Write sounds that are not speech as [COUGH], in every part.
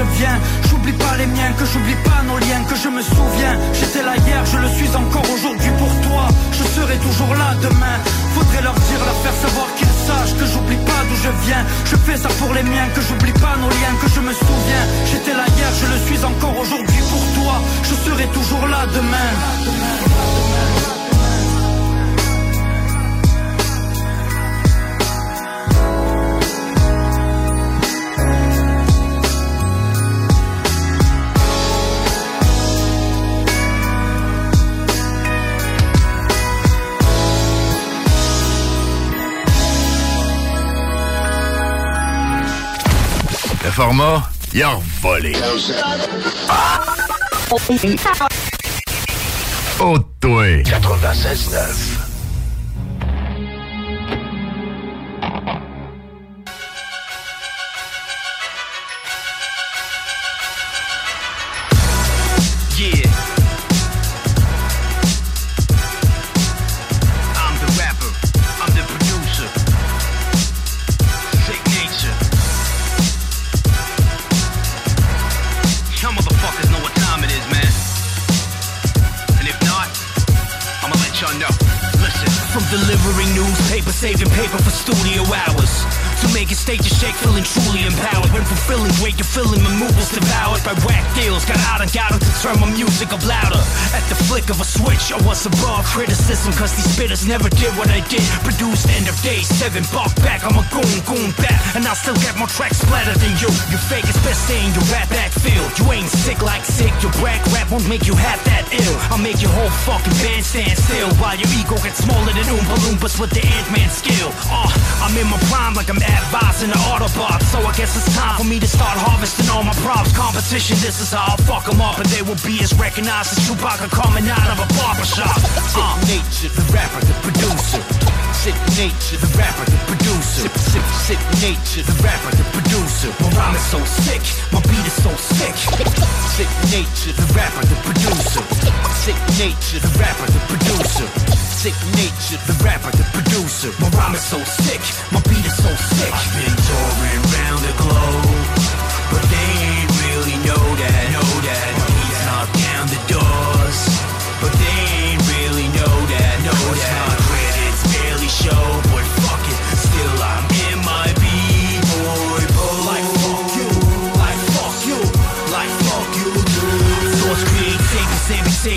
souviens J'oublie pas les miens, que j'oublie pas nos liens Que je me souviens, j'étais là hier, je le suis encore aujourd'hui pour toi. Je serai toujours là demain. Faudrait leur dire, leur faire savoir qu'ils sachent Que j'oublie pas d'où je viens. Je fais ça pour les miens, que j'oublie pas nos liens Que je me souviens, j'étais là hier, je le suis encore aujourd'hui pour toi. Je serai toujours là demain Le format, il a volé. Oh, toi. 96.9. you're feeling my movements devoured by whack deals. Got out and got to turn my music up louder. At the flick of a switch, I was above criticism, cause these spitters never did what I did. Produced end of day, seven buck back, I'm a goon, goon back. And I'll still get more tracks splattered than you. You fake is best staying your rap backfield. You ain't sick like sick, your brag rap won't make you half that ill. I'll make your whole fucking band stand still while your ego gets smaller than Oompa Loompas with the Ant-Man skill. Uh, I'm in my prime like I'm advising the Autobots, So I guess it's time for me to start harvesting all my props. Competition, this is how I'll fuck them up. And they will be as recognized as Chewbacca coming out of a barbershop. Uh, nature, the rapper, the producer. Sick nature, the rapper, the producer. Sick, sick, sick nature, the rapper, the producer. My rhyme is so sick, my beat is so sick. Sick nature, the rapper, the producer. Sick nature, the rapper, the producer. Sick nature, the rapper, the producer. My rhyme is so sick, my beat is so sick. I've been touring around the globe,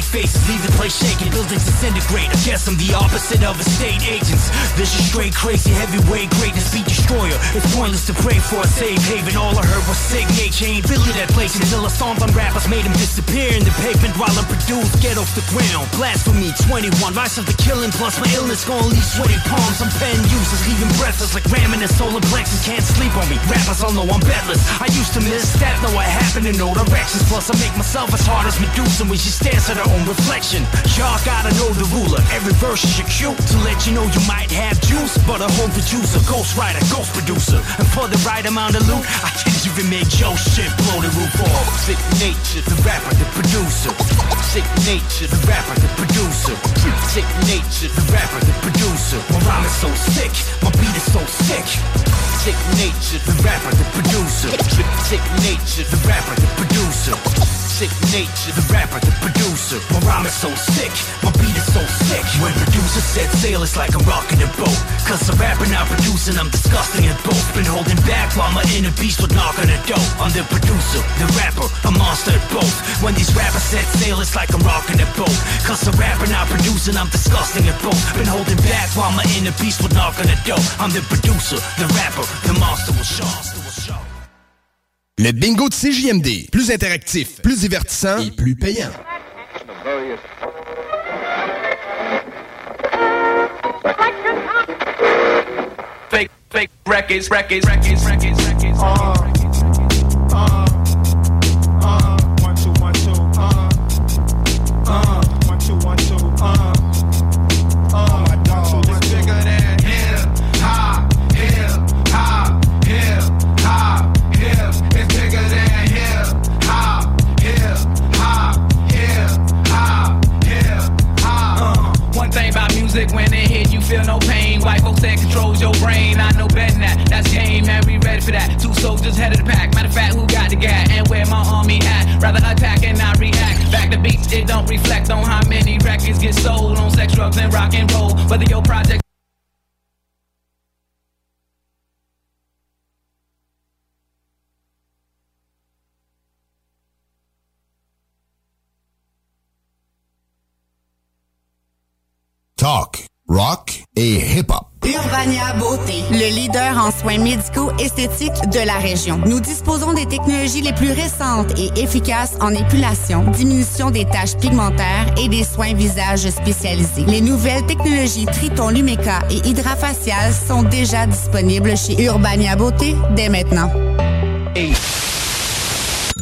faces, leave the place shaking, buildings disintegrate. I guess I'm the opposite of estate agents. This is straight crazy, heavyweight greatness, beat destroyer. It's pointless to pray for a safe haven. All I heard was sick nature, ain't building that place until a song on rappers made him disappear in the pavement while I produce. Get off the ground, blasphemy 21, rise of the killing, plus my illness gonna leave sweaty palms. I'm pen users, leaving breathless like ramming and solar plexus. Can't sleep on me, rappers all know I'm bedless. I used to miss that, know what happened in no directions. Plus I make myself as hard as Medusa when she stares at her reflection. Y'all gotta know the ruler, every verse is your cue to let you know you might have juice, but hold the juicer, ghost writer, ghost producer. And for the right amount of loot, I can even make your shit blow the roof off. Sick nature, the rapper, the producer. Sick nature, the rapper, the producer. Sick nature, the rapper, the producer. My rhyme is so sick, my beat is so sick. Sick nature, the rapper, the producer. Sick nature, the rapper, the producer. Sick nature, the rapper, the producer. My rhyme is so sick, my beat is so sick. When producer set sail, it's like I'm rocking a boat. Cause I'm rapping, not producing, I'm disgusting at both. Been holding back while my inner beast would knock on the dope. I'm the producer, the rapper, a monster at both. When these rappers set sail, it's like I'm rocking a boat. Cause I'm rapping, not producing, I'm disgusting at both. Been holding back while my inner beast would knock on the dope. I'm the producer, the rapper, the monster will show. Le bingo de CJMD. Plus interactif, plus divertissant et plus payant. Records. That's game, man. We ready for that. Two soldiers head of the pack. Matter of fact, who got the gat and where my army hat. Rather attack and not react. Back to beats, it don't reflect on how many records get sold on sex, drugs, and rock and roll. Whether your project Talk, rock et hip-hop. Urbania Beauté, le leader en soins médicaux esthétiques de la région. Nous disposons des technologies les plus récentes et efficaces en épilation, diminution des taches pigmentaires et des soins visage spécialisés. Les nouvelles technologies Triton Lumeca et Hydrafacial sont déjà disponibles chez Urbania Beauté dès maintenant.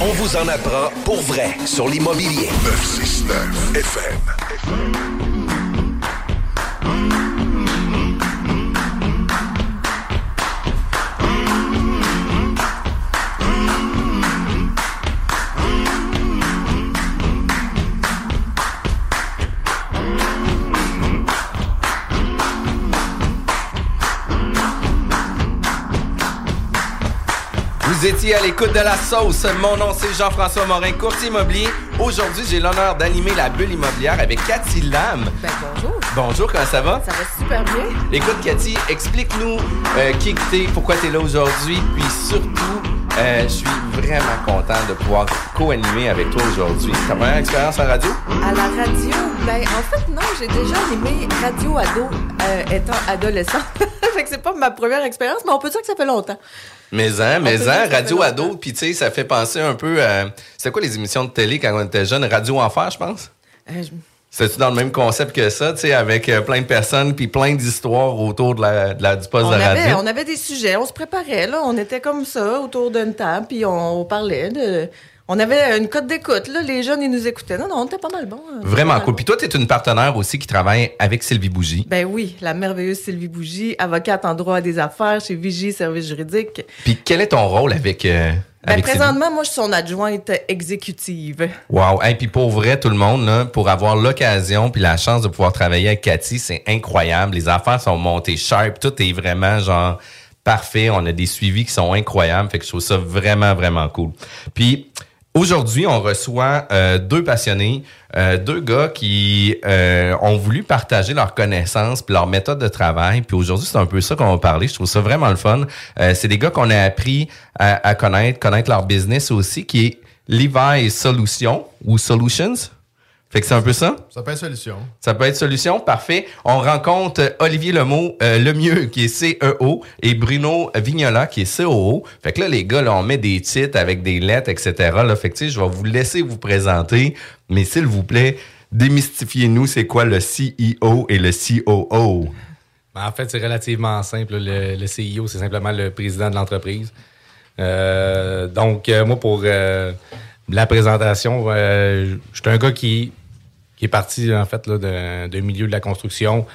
On vous en apprend pour vrai sur l'immobilier. 969 FM. Vous étiez à l'écoute de la sauce. Mon nom, c'est Jean-François Morin, courtier immobilier. Aujourd'hui, j'ai l'honneur d'animer la bulle immobilière avec Cathy Lam. Ben bonjour. Bonjour, comment ça va? Ça va super bien. Écoute, Cathy, explique-nous euh, qui t'es, pourquoi t'es là aujourd'hui, puis surtout, euh, je suis vraiment content de pouvoir co-animer avec toi aujourd'hui. C'est ta première expérience en radio? À la radio, ben en fait non, j'ai déjà animé radio ado euh, étant adolescent. [LAUGHS] fait que c'est pas ma première expérience, mais on peut dire que ça fait longtemps. Mais hein, mais hein, radio ado, puis tu sais, ça fait penser un peu à... C'était quoi les émissions de télé quand on était jeune? Radio Enfer, je pense? Euh, je- C'est-tu dans le même concept que ça, tu sais, avec euh, plein de personnes puis plein d'histoires autour de la, de la- du poste on, de avait, radio? on avait des sujets, on se préparait, là. On était comme ça, autour d'une table, puis on, parlait de. On avait une cote d'écoute, là. Les jeunes, ils nous écoutaient. Non, non, on était pas mal bon. hein. Vraiment cool. bon. Puis toi, tu es une partenaire aussi qui travaille avec Sylvie Bougie. Ben oui, la merveilleuse Sylvie Bougie, avocate en droit des affaires chez Vigie Services juridiques. Puis quel est ton rôle avec, euh, Ben, présentement, moi, je suis son adjointe exécutive. Wow. Et puis pour vrai, tout le monde, là, pour avoir l'occasion puis la chance de pouvoir travailler avec Cathy, c'est incroyable. Les affaires sont montées sharp. Tout est vraiment genre parfait. On a des suivis qui sont incroyables. Fait que je trouve ça vraiment, vraiment cool. Puis aujourd'hui, on reçoit euh, deux passionnés, euh, deux gars qui euh, ont voulu partager leurs connaissances puis leur méthode de travail. Puis aujourd'hui, c'est un peu ça qu'on va parler. Je trouve ça vraiment le fun. Euh, c'est des gars qu'on a appris à, à connaître, connaître leur business aussi, qui est Levi Solutions ou Solutions. Fait que c'est un peu ça? Ça peut être solution. Ça peut être solution, parfait. On rencontre euh, Olivier Lemo, euh, le mieux, qui est CEO, et Bruno Vignola, qui est COO. Fait que là, les gars, là, on met des titres avec des lettres, etc. Là, fait que, je vais vous laisser vous présenter, mais s'il vous plaît, démystifiez-nous c'est quoi le CEO et le COO. Ben, en fait, c'est relativement simple. Le, le CEO, c'est simplement le président de l'entreprise. Euh, donc, moi, pour euh, la présentation, euh, je suis un gars qui, qui est parti, en fait, là, d'un milieu de la construction.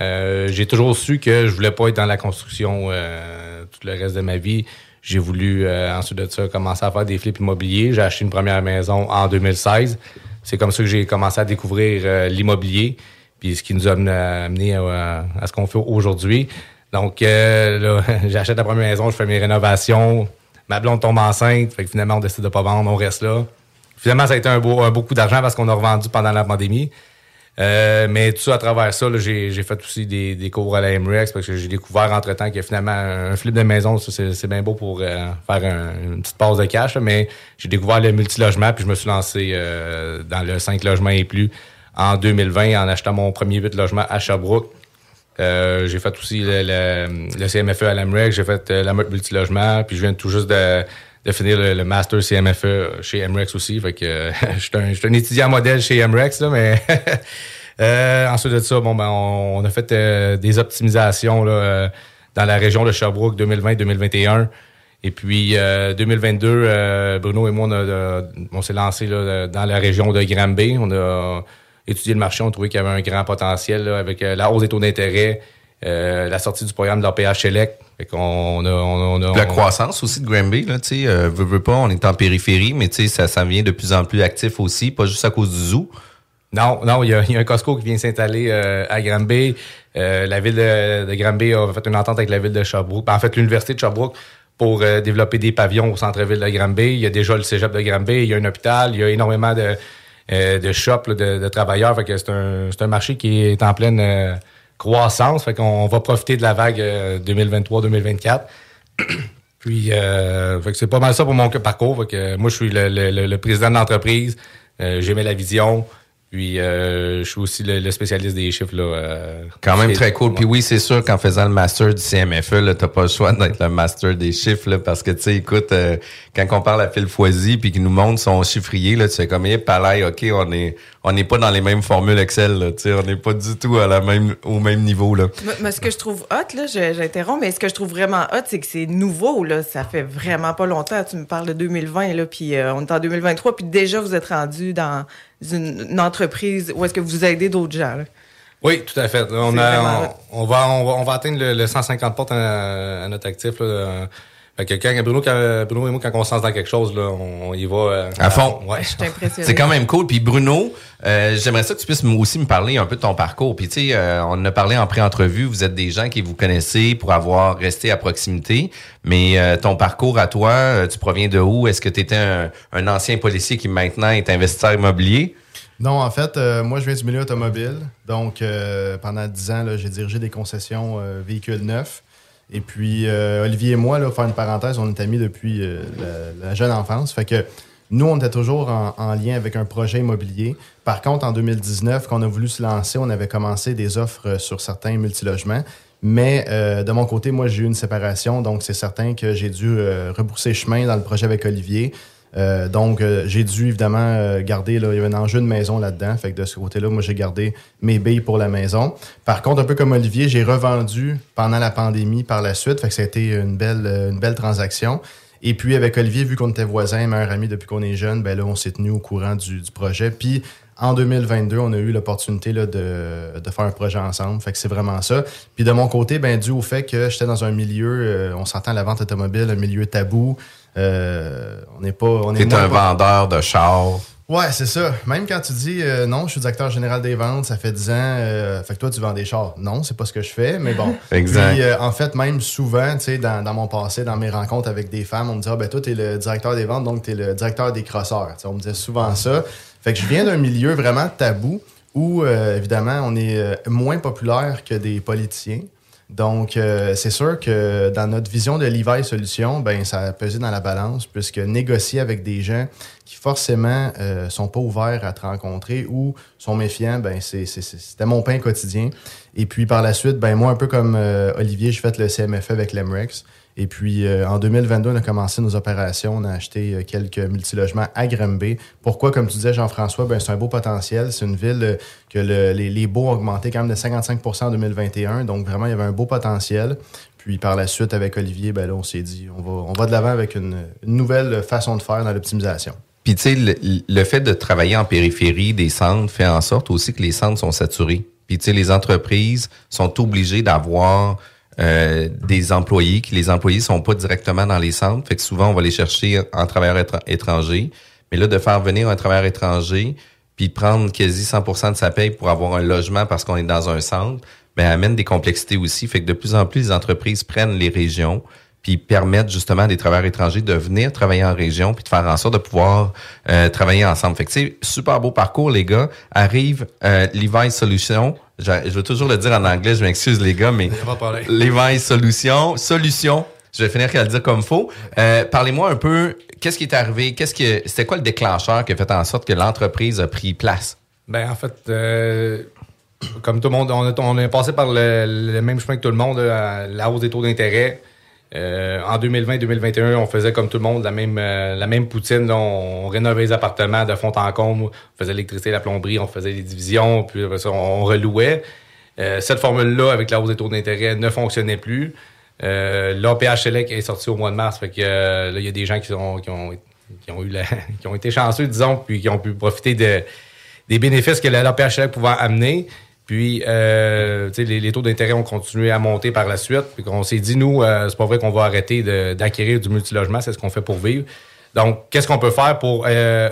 Euh, J'ai toujours su que je voulais pas être dans la construction euh, tout le reste de ma vie. J'ai voulu, euh, ensuite de ça, commencer à faire des flips immobiliers. J'ai acheté une première maison en 2016. C'est comme ça que j'ai commencé à découvrir euh, l'immobilier, puis ce qui nous a amené à, à ce qu'on fait aujourd'hui. Donc, euh, là, [LAUGHS] j'achète la première maison, je fais mes rénovations. Ma blonde tombe enceinte, fait que finalement, on décide de pas vendre, on reste là. Finalement, ça a été un, beau, un beaucoup d'argent parce qu'on a revendu pendant la pandémie. Euh, mais tout ça, à travers ça, j'ai, fait aussi des, des cours à la MREX parce que j'ai découvert entre-temps que finalement, un flip de maison, c'est, bien beau pour euh, faire un- une petite passe de cash, là, mais j'ai découvert le multilogement puis je me suis lancé euh, dans le 5 logements et plus en 2020 en achetant mon premier 8 logements à Sherbrooke. Euh, j'ai fait aussi le, le, le CMFE à l'AMREC, j'ai fait euh, la multilogement, puis je viens tout juste de, de finir le, le master CMFE chez MREX aussi. Fait que euh, [LAUGHS] je suis un, un étudiant modèle chez MREX, là, mais [LAUGHS] euh, ensuite de ça, bon ben on, on a fait euh, des optimisations là, dans la région de Sherbrooke 2020-2021. Et puis euh, 2022, euh, Bruno et moi, on, on s'est lancé là, dans la région de Granby. On a étudié le marché, on a trouvé qu'il y avait un grand potentiel là, avec la hausse des taux d'intérêt, euh, la sortie du programme de l'APH Select. Fait qu'on a, on a- on a- La croissance aussi de Granby, là, tu sais, euh, veut, veut pas, on est en périphérie, mais tu sais, ça, ça vient de plus en plus actif aussi, pas juste à cause du zoo. Non, non, il y a, il y a un Costco qui vient s'installer euh, à Granby. Euh, la ville de, de Granby a fait une entente avec la ville de Sherbrooke. Ben, En fait, l'université de Sherbrooke pour euh, développer des pavillons au centre-ville de Granby. Il y a déjà le cégep de Granby, il y a un hôpital, il y a énormément de, euh, de shops, là, de, de travailleurs. Fait que c'est un, c'est un marché qui est en pleine croissance. Fait qu'on va profiter de la vague euh, 2023-2024. [CLEARS THROAT] Puis, euh, fait que c'est pas mal ça pour mon parcours. Fait que moi, je suis le- le- le président de l'entreprise. Euh, J'aimais la vision. Puis, euh, je suis aussi le, le spécialiste des chiffres. Là, euh, Quand même très cool. Puis oui, c'est sûr qu'en faisant le master du CMFE, là, t'as pas le choix d'être le master des chiffres, là, parce que tu sais, écoute, euh, quand on parle à Phil Foisy puis qu'il nous montre son chiffrier, là, tu sais comme, eh, palais, ok, on est, on n'est pas dans les mêmes formules Excel, là, tu sais, on n'est pas du tout à la même, au même niveau, là. Mais, mais ce que je trouve hot, là, j'interromps, mais ce que je trouve vraiment hot, c'est que c'est nouveau, là. Ça fait vraiment pas longtemps. Tu me parles de 2020, là, puis euh, on est en 2023, puis déjà, vous êtes rendu dans une, une entreprise où est-ce que vous aidez d'autres gens, là? Oui, tout à fait. On, a, vraiment on, on va, on, va, on va atteindre le, le 150 portes à, à notre actif. Là, fait que quand, Bruno, quand, Bruno et moi, quand on se lance dans quelque chose, là, on, y va euh, À fond. Ouais. C'est quand même cool. Puis Bruno, euh, j'aimerais ça que tu puisses aussi me parler un peu de ton parcours. Puis tu sais, euh, on en a parlé en pré-entrevue. Vous êtes des gens qui vous connaissez pour avoir resté à proximité. Mais euh, ton parcours à toi, tu proviens de où? Est-ce que tu étais un, un ancien policier qui maintenant est investisseur immobilier? Non, en fait, euh, moi, je viens du milieu automobile. Donc, euh, pendant 10 ans, j'ai dirigé des concessions euh, véhicules neufs. Et puis, euh, Olivier et moi, là, faire une parenthèse, on est amis depuis euh, la, jeune enfance. Fait que nous, on était toujours en, en lien avec un projet immobilier. Par contre, en 2019, quand on a voulu se lancer, on avait commencé des offres sur certains multilogements. Mais euh, de mon côté, moi, j'ai eu une séparation. Donc, c'est certain que j'ai dû euh, rebourser chemin dans le projet avec Olivier. Euh, donc, euh, j'ai dû évidemment euh, garder, là, il y avait un enjeu de maison là-dedans. Fait que de ce côté-là, moi, j'ai gardé mes billes pour la maison. Par contre, un peu comme Olivier, j'ai revendu pendant la pandémie par la suite. Fait que ça a été une belle, une belle transaction. Et puis, avec Olivier, vu qu'on était voisins, meilleurs amis depuis qu'on est jeune, ben là, on s'est tenu au courant du, du projet. Puis, en 2022, on a eu l'opportunité de, de faire un projet ensemble. Fait que c'est vraiment ça. Puis de mon côté, ben, dû au fait que j'étais dans un milieu, euh, on s'entend la vente automobile, un milieu tabou. Euh, on n'est pas. On est T'es moins un pas- vendeur de chars. Ouais, c'est ça. Même quand tu dis euh, non, je suis directeur général des ventes, ça fait 10 ans, euh, fait que toi tu vends des chars. Non, c'est pas ce que je fais, mais bon. [LAUGHS] Exact. Puis, euh, en fait, même souvent, tu sais, dans, dans mon passé, dans mes rencontres avec des femmes, on me dit ah ben toi t'es le directeur des ventes, donc t'es le directeur des crosseurs. On me disait souvent ça. Fait que je viens d'un milieu vraiment tabou où euh, évidemment on est euh, moins populaire que des politiciens. Donc, euh, c'est sûr que dans notre vision de Levi Solutions, ben, ça a pesé dans la balance, puisque négocier avec des gens qui forcément sont pas ouverts à te rencontrer ou sont méfiants, ben, c'était mon pain quotidien. Et puis par la suite, ben, moi, un peu comme Olivier, j'ai fait le CMFE avec l'Emrex. Et puis euh, en 2022, on a commencé nos opérations, on a acheté euh, quelques multilogements à Granby. Pourquoi, comme tu disais, Jean-François, ben, c'est un beau potentiel. C'est une ville euh, que le- les, les baux ont augmenté quand même de 55% en 2021. Donc vraiment, il y avait un beau potentiel. Puis par la suite, avec Olivier, ben, là, on s'est dit, on va, on va de l'avant avec une, une nouvelle façon de faire dans l'optimisation. Puis tu sais, le, le fait de travailler en périphérie des centres fait en sorte aussi que les centres sont saturés. Puis tu sais, les entreprises sont obligées d'avoir euh, des employés, que les employés sont pas directement dans les centres. Fait que souvent, on va les chercher en travailleur étra- étranger. Mais là, de faire venir un travailleur étranger, puis prendre quasi 100% de sa paye pour avoir un logement parce qu'on est dans un centre, ben amène des complexités aussi. Fait que de plus en plus, les entreprises prennent les régions puis permettent justement à des travailleurs étrangers de venir travailler en région puis de faire en sorte de pouvoir euh, travailler ensemble. Fait que c'est super beau parcours les gars. Arrive euh, Levi Solution. Je, je veux toujours le dire en anglais, je m'excuse les gars, mais. Levi Solution, solution. Je vais finir par le dire comme faut. Euh, Parlez-moi un peu, qu'est-ce qui est arrivé, qu'est-ce que c'était quoi le déclencheur qui a fait en sorte que l'entreprise a pris place? Ben, en fait, euh, comme tout le monde, on, est passé par le, le même chemin que tout le monde, là, la hausse des taux d'intérêt. Euh, en 2020-2021, on faisait comme tout le monde la même, euh, la même poutine. on, rénovait les appartements de fond en comble, on faisait l'électricité, la plomberie, on faisait les divisions, puis on, relouait. Euh, cette formule-là, avec la hausse des taux d'intérêt, ne fonctionnait plus. Euh, L'APH Select est sorti au mois de mars, fait que euh, là, il y a des gens qui, sont, qui, ont, qui ont eu la- [LAUGHS] qui ont été chanceux, disons, puis qui ont pu profiter de, des bénéfices que la l'APH Select pouvait amener. Puis, euh, les, taux d'intérêt ont continué à monter par la suite. Puis on s'est dit, nous, euh, c'est pas vrai qu'on va arrêter d'acquérir du multilogement, c'est ce qu'on fait pour vivre. Donc, qu'est-ce qu'on peut faire pour euh,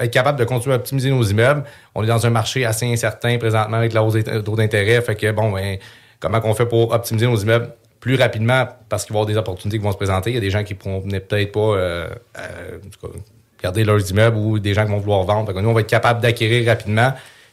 être capable de continuer à optimiser nos immeubles? On est dans un marché assez incertain présentement avec la hausse des taux d'intérêt. Fait que, bon, ben, comment qu'on fait pour optimiser nos immeubles plus rapidement? Parce qu'il va y avoir des opportunités qui vont se présenter. Il y a des gens qui pourront venir peut-être pas euh, garder leurs immeubles ou des gens qui vont vouloir vendre. Nous, on va être capable d'acquérir rapidement,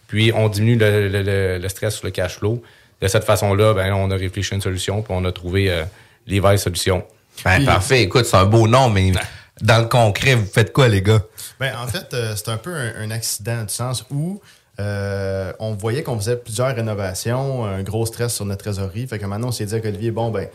puis on diminue le, le- le- le stress sur le cash flow. De cette façon-là, ben, on a réfléchi à une solution, puis on a trouvé euh, les vraies solutions. Ben, parfait. Écoute, c'est un beau nom, mais dans le concret, vous faites quoi, les gars? Ben, en fait, euh, c'est un peu un, un accident du sens où euh, on voyait qu'on faisait plusieurs rénovations, un gros stress sur notre trésorerie. Fait que maintenant, on s'est dit avec Olivier, bon, ben,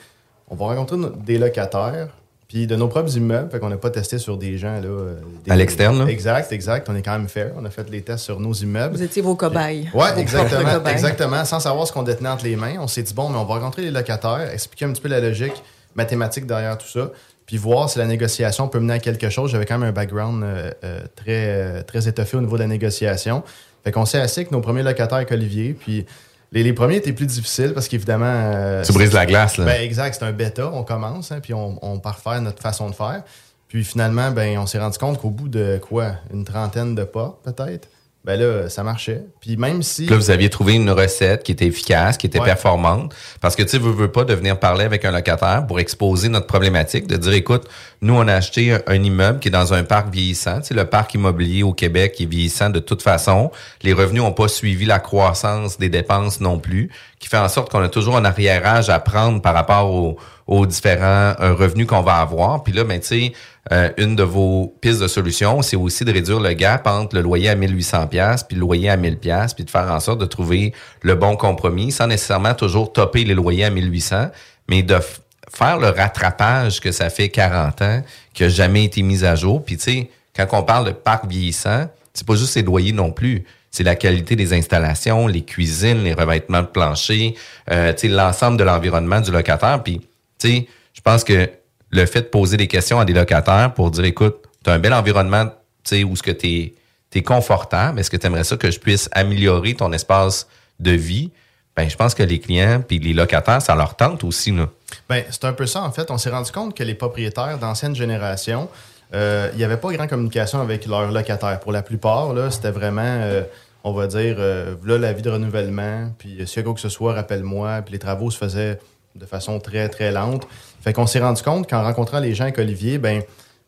on va rencontrer des locataires, puis de nos propres immeubles. Fait qu'on n'a pas testé sur des gens, là. euh, des- À l'externe, là? Exact, exact. On est quand même fair. On a fait les tests sur nos immeubles. Vous étiez vos cobayes. Ouais, Vos exactement, cobayes. exactement. Sans savoir ce qu'on détenait entre les mains, on s'est dit bon, mais on va rencontrer les locataires, expliquer un petit peu la logique mathématique derrière tout ça, puis voir si la négociation peut mener à quelque chose. J'avais quand même un background euh, euh, très très étoffé au niveau de la négociation. Fait qu'on s'est assis avec nos premiers locataires avec Olivier, puis les, les premiers étaient plus difficiles parce qu'évidemment. euh, Tu brises la glace, là. Ben, exact, c'est un bêta. On commence, hein, puis on, on part faire notre façon de faire. Puis finalement, ben, on s'est rendu compte qu'au bout de quoi, une trentaine de pas, peut-être, ben là, ça marchait. Puis même si. Là, vous aviez trouvé une recette qui était efficace, qui était Ouais. performante. Parce que, tu sais, vous veux pas de venir parler avec un locataire pour exposer notre problématique, de dire, écoute, nous, on a acheté un, un immeuble qui est dans un parc vieillissant. Tu sais, le parc immobilier au Québec est vieillissant de toute façon. Les revenus n'ont pas suivi la croissance des dépenses non plus, qui fait en sorte qu'on a toujours un arriérage à prendre par rapport aux, aux différents euh, revenus qu'on va avoir. Puis là, ben, tu sais, euh, une de vos pistes de solution, c'est aussi de réduire le gap entre le loyer à 1800 pièces puis le loyer à 1000 pièces puis de faire en sorte de trouver le bon compromis sans nécessairement toujours topper les loyers à 1800, mais de faire le rattrapage que ça fait 40 ans, qui a jamais été mis à jour. Puis tu sais, quand on parle de parc vieillissant, c'est pas juste les loyers non plus. C'est la qualité des installations, les cuisines, les revêtements de plancher, euh, l'ensemble de l'environnement du locataire. Puis, tu je pense que le fait de poser des questions à des locataires pour dire, écoute, tu as un bel environnement, tu sais, où ce que tu es, confortable, est-ce que tu aimerais ça que je puisse améliorer ton espace de vie? Ben, je pense que les clients puis les locataires, ça leur tente aussi, là. Ben, c'est un peu ça, en fait. On s'est rendu compte que les propriétaires d'anciennes générations, euh, il n'y avait pas grande communication avec leurs locataires. Pour la plupart, là, c'était vraiment, euh, on va dire, euh, là, la vie de renouvellement, puis euh, s'il y a quoi que ce soit, rappelle-moi. Puis les travaux se faisaient de façon très, très lente. Fait qu'on s'est rendu compte qu'en rencontrant les gens avec Olivier, ben,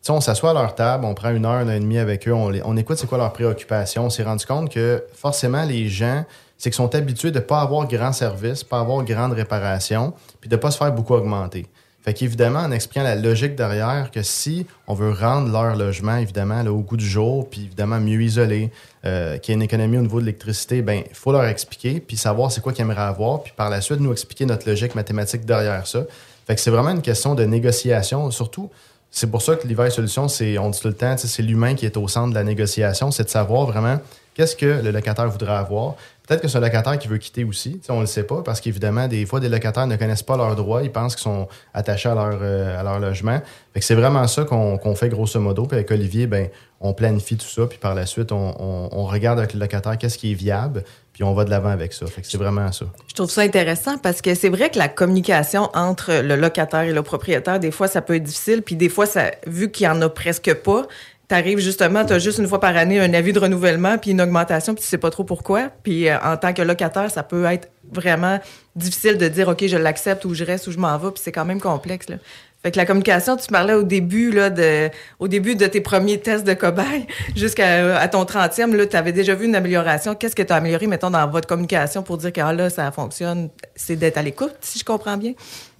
on s'assoit à leur table, on prend une heure, une heure et demie avec eux, on écoute c'est quoi leurs préoccupations. On s'est rendu compte que forcément, les gens, c'est qu'ils sont habitués de ne pas avoir grand service, pas avoir grande réparation, puis de ne pas se faire beaucoup augmenter. Fait qu'évidemment, en expliquant la logique derrière, que si on veut rendre leur logement, évidemment, au goût du jour, puis évidemment mieux isolé, euh, qu'il y ait une économie au niveau de l'électricité, ben il faut leur expliquer, puis savoir c'est quoi qu'ils aimeraient avoir, puis par la suite, nous expliquer notre logique mathématique derrière ça. Fait que c'est vraiment une question de négociation, surtout. C'est pour ça que l'hiver solution, c'est, on dit tout le temps, c'est l'humain qui est au centre de la négociation, c'est de savoir vraiment qu'est-ce que le locataire voudrait avoir. Peut-être que c'est un locataire qui veut quitter aussi, on ne le sait pas, parce qu'évidemment, des fois, des locataires ne connaissent pas leurs droits, ils pensent qu'ils sont attachés à leur, euh, à leur logement. Fait que c'est vraiment ça qu'on fait grosso modo. Puis avec Olivier, ben, on planifie tout ça, puis par la suite, on, on- regarde avec le locataire qu'est-ce qui est viable, puis on va de l'avant avec ça. Fait que c'est vraiment ça. Je trouve ça intéressant parce que c'est vrai que la communication entre le locataire et le propriétaire, des fois, ça peut être difficile. Puis des fois, ça, vu qu'il y en a presque pas, t'arrives justement, t'as juste une fois par année un avis de renouvellement puis une augmentation puis tu sais pas trop pourquoi. Puis euh, en tant que locataire, ça peut être vraiment difficile de dire, OK, je l'accepte ou je reste ou je m'en vais. Puis c'est quand même complexe, là. Fait que la communication, tu parlais au début, là, de, au début de tes premiers tests de cobaye [LAUGHS] jusqu'à à ton 30e, là, tu avais déjà vu une amélioration. Qu'est-ce que tu as amélioré, mettons, dans votre communication pour dire que ah, là, ça fonctionne? C'est d'être à l'écoute, si je comprends bien?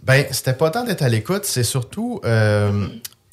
Ben, c'était pas tant d'être à l'écoute, c'est surtout euh,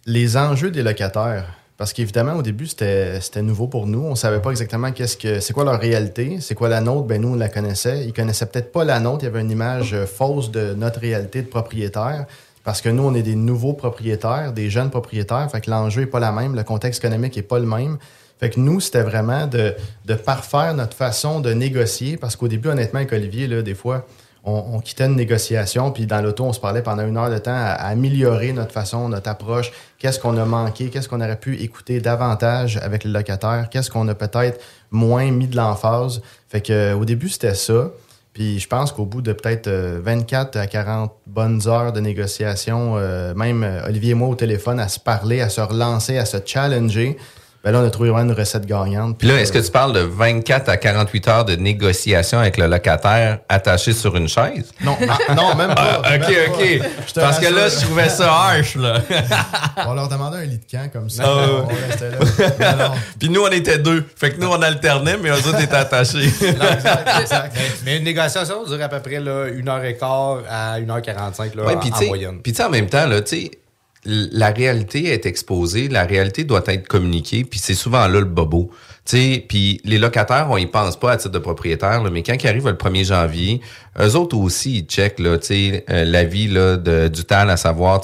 les enjeux des locataires. Parce qu'évidemment, au début, c'était nouveau pour nous. On savait pas exactement qu'est-ce que c'est quoi leur réalité, c'est quoi la nôtre. Ben nous, on la connaissait. Ils connaissaient peut-être pas la nôtre. Il y avait une image euh, fausse de notre réalité de propriétaire. Parce que nous, on est des nouveaux propriétaires, des jeunes propriétaires. Fait que l'enjeu est pas la même, le contexte économique est pas le même. Fait que nous, c'était vraiment de, de parfaire notre façon de négocier. Parce qu'au début, honnêtement, avec Olivier, là, des fois, on, quittait une négociation, puis dans l'auto, on se parlait pendant une heure de temps à, améliorer notre façon, notre approche. Qu'est-ce qu'on a manqué? Qu'est-ce qu'on aurait pu écouter davantage avec le locataire? Qu'est-ce qu'on a peut-être moins mis de l'emphase? Fait que euh, au début, c'était ça. Puis je pense qu'au bout de peut-être euh, 24 à 40 bonnes heures de négociation, euh, même euh, Olivier et moi au téléphone, à se parler, à se relancer, à se challenger, ben là, on a trouvé vraiment une recette gagnante. Puis là, est-ce que tu parles de 24 à 48 heures de négociation avec le locataire attaché sur une chaise? Non, non, [LAUGHS] non, même pas. Ah, ok, même ok. pas. Je te Parce que là, je trouvais ça harsh, là. On leur demandait un lit de camp comme ça. Ah, on restait là. Non, non. [LAUGHS] Puis nous, on était deux. Fait que nous, on alternait, mais eux autres étaient attachés. [LAUGHS] Mais une négociation dure à peu près là, 1h15 à 1h45 là, Ouais, puis en, tu sais- moyenne. Puis tu sais, en même temps, là, tu sais, la réalité est exposée, la réalité doit être communiquée, puis c'est souvent là le bobo. Puis les locataires, on y pense pas à titre de propriétaire, là, mais quand ils arrivent le 1er janvier, eux autres aussi, ils checkent là, euh, du TAL, à savoir,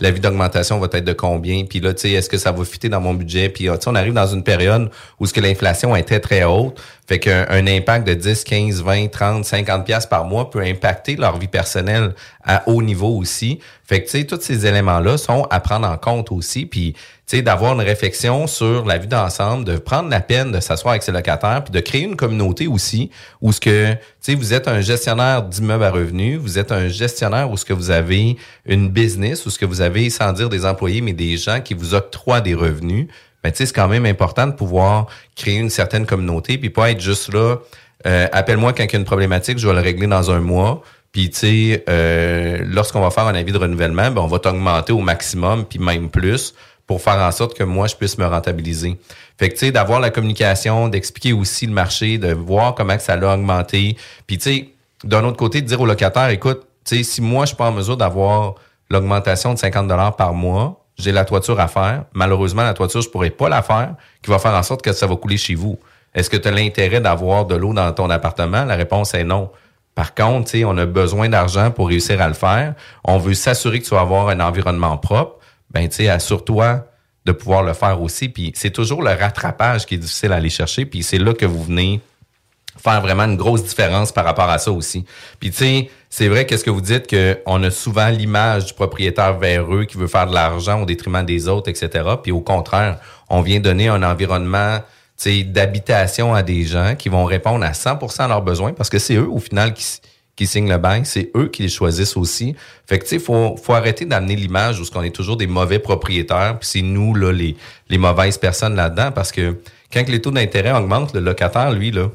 l'avis d'augmentation va être de combien, puis là, est-ce que ça va fitter dans mon budget, puis ah, on arrive dans une période où ce que l'inflation était très haute, fait qu'un un impact de 10, 15, 20, 30, 50 pièces par mois peut impacter leur vie personnelle à haut niveau aussi. Fait que, tous ces éléments-là sont à prendre en compte aussi. D'avoir une réflexion sur la vie d'ensemble, de prendre la peine de s'asseoir avec ses locataires, puis de créer une communauté aussi où ce que, tu sais, vous êtes un gestionnaire d'immeubles à revenus, vous êtes un gestionnaire où ce que vous avez une business, où ce que vous avez, sans dire des employés, mais des gens qui vous octroient des revenus. Ben, tu sais, c'est quand même important de pouvoir créer une certaine communauté, puis pas être juste là, euh, appelle-moi quand il y a une problématique, je vais le régler dans un mois. Puis, tu sais, euh, lorsqu'on va faire un avis de renouvellement, ben, on va t'augmenter au maximum, puis même plus, pour faire en sorte que moi, je puisse me rentabiliser. Fait que, tu sais, d'avoir la communication, d'expliquer aussi le marché, de voir comment que ça l'a augmenté. Puis, tu sais, d'un autre côté, de dire au locataire, écoute, tu sais, si moi, je suis pas en mesure d'avoir l'augmentation de 50 dollars par mois, j'ai la toiture à faire. Malheureusement, la toiture, je pourrais pas la faire, qui va faire en sorte que ça va couler chez vous. Est-ce que tu as l'intérêt d'avoir de l'eau dans ton appartement? La réponse est non. Par contre, on a besoin d'argent pour réussir à le faire. On veut s'assurer que tu vas avoir un environnement propre. Ben, tu sais, assure-toi de pouvoir le faire aussi. Puis c'est toujours le rattrapage qui est difficile à aller chercher. Puis c'est là que vous venez faire vraiment une grosse différence par rapport à ça aussi. Puis tu sais, c'est vrai qu'est-ce que vous dites que on a souvent l'image du propriétaire véreux qui veut faire de l'argent au détriment des autres, etc. Puis au contraire, on vient donner un environnement d'habitation à des gens qui vont répondre à 100% à leurs besoins parce que c'est eux au final qui, qui signent le bail, c'est eux qui les choisissent aussi. Fait que tu sais, faut faut arrêter d'amener l'image où ce qu'on est toujours des mauvais propriétaires, puis c'est nous là les les mauvaises personnes là-dedans parce que quand les taux d'intérêt augmentent, le locataire lui là,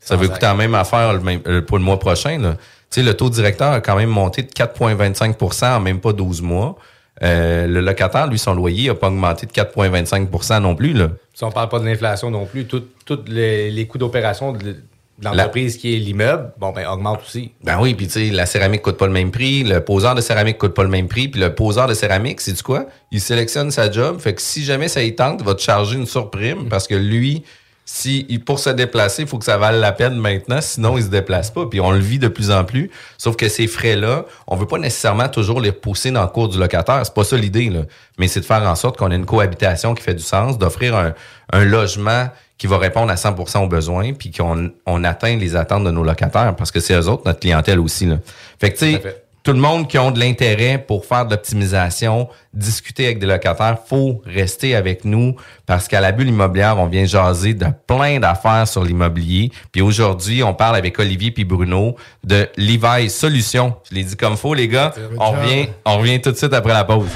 ça veut coûter la même affaire le même- euh, pour le mois prochain. Là. Tu sais, le taux directeur a quand même monté de 4,25% en même pas 12 mois. Euh, le locataire, lui, son loyer n'a pas augmenté de 4,25% non plus. Là. Si on parle pas de l'inflation non plus, tous les, les coûts d'opération de l'entreprise qui est l'immeuble, bon, ben, augmente aussi. Ben oui, puis tu sais, la céramique coûte pas le même prix, le poseur de céramique coûte pas le même prix, puis le poseur de céramique, c'est du quoi? Il sélectionne sa job, fait que si jamais ça y tente, il va te charger une surprime parce que lui, si pour se déplacer, il faut que ça vale la peine maintenant, sinon il se déplace pas. Puis on le vit de plus en plus. Sauf que ces frais-là, on veut pas nécessairement toujours les repousser dans le cours du locataire. C'est pas ça l'idée, là. Mais c'est de faire en sorte qu'on ait une cohabitation qui fait du sens, d'offrir un, un logement qui va répondre à 100% aux besoins, puis qu'on on atteint les attentes de nos locataires, parce que c'est eux autres, notre clientèle aussi. Là. Fait que, tu sais, tout le monde qui ont de l'intérêt pour faire de l'optimisation, discuter avec des locataires, faut rester avec nous parce qu'à la bulle immobilière, on vient jaser de plein d'affaires sur l'immobilier. Puis aujourd'hui, on parle avec Olivier puis Bruno de Levi Solutions. Je l'ai dit comme faux, les gars. On revient, on revient tout de suite après la pause.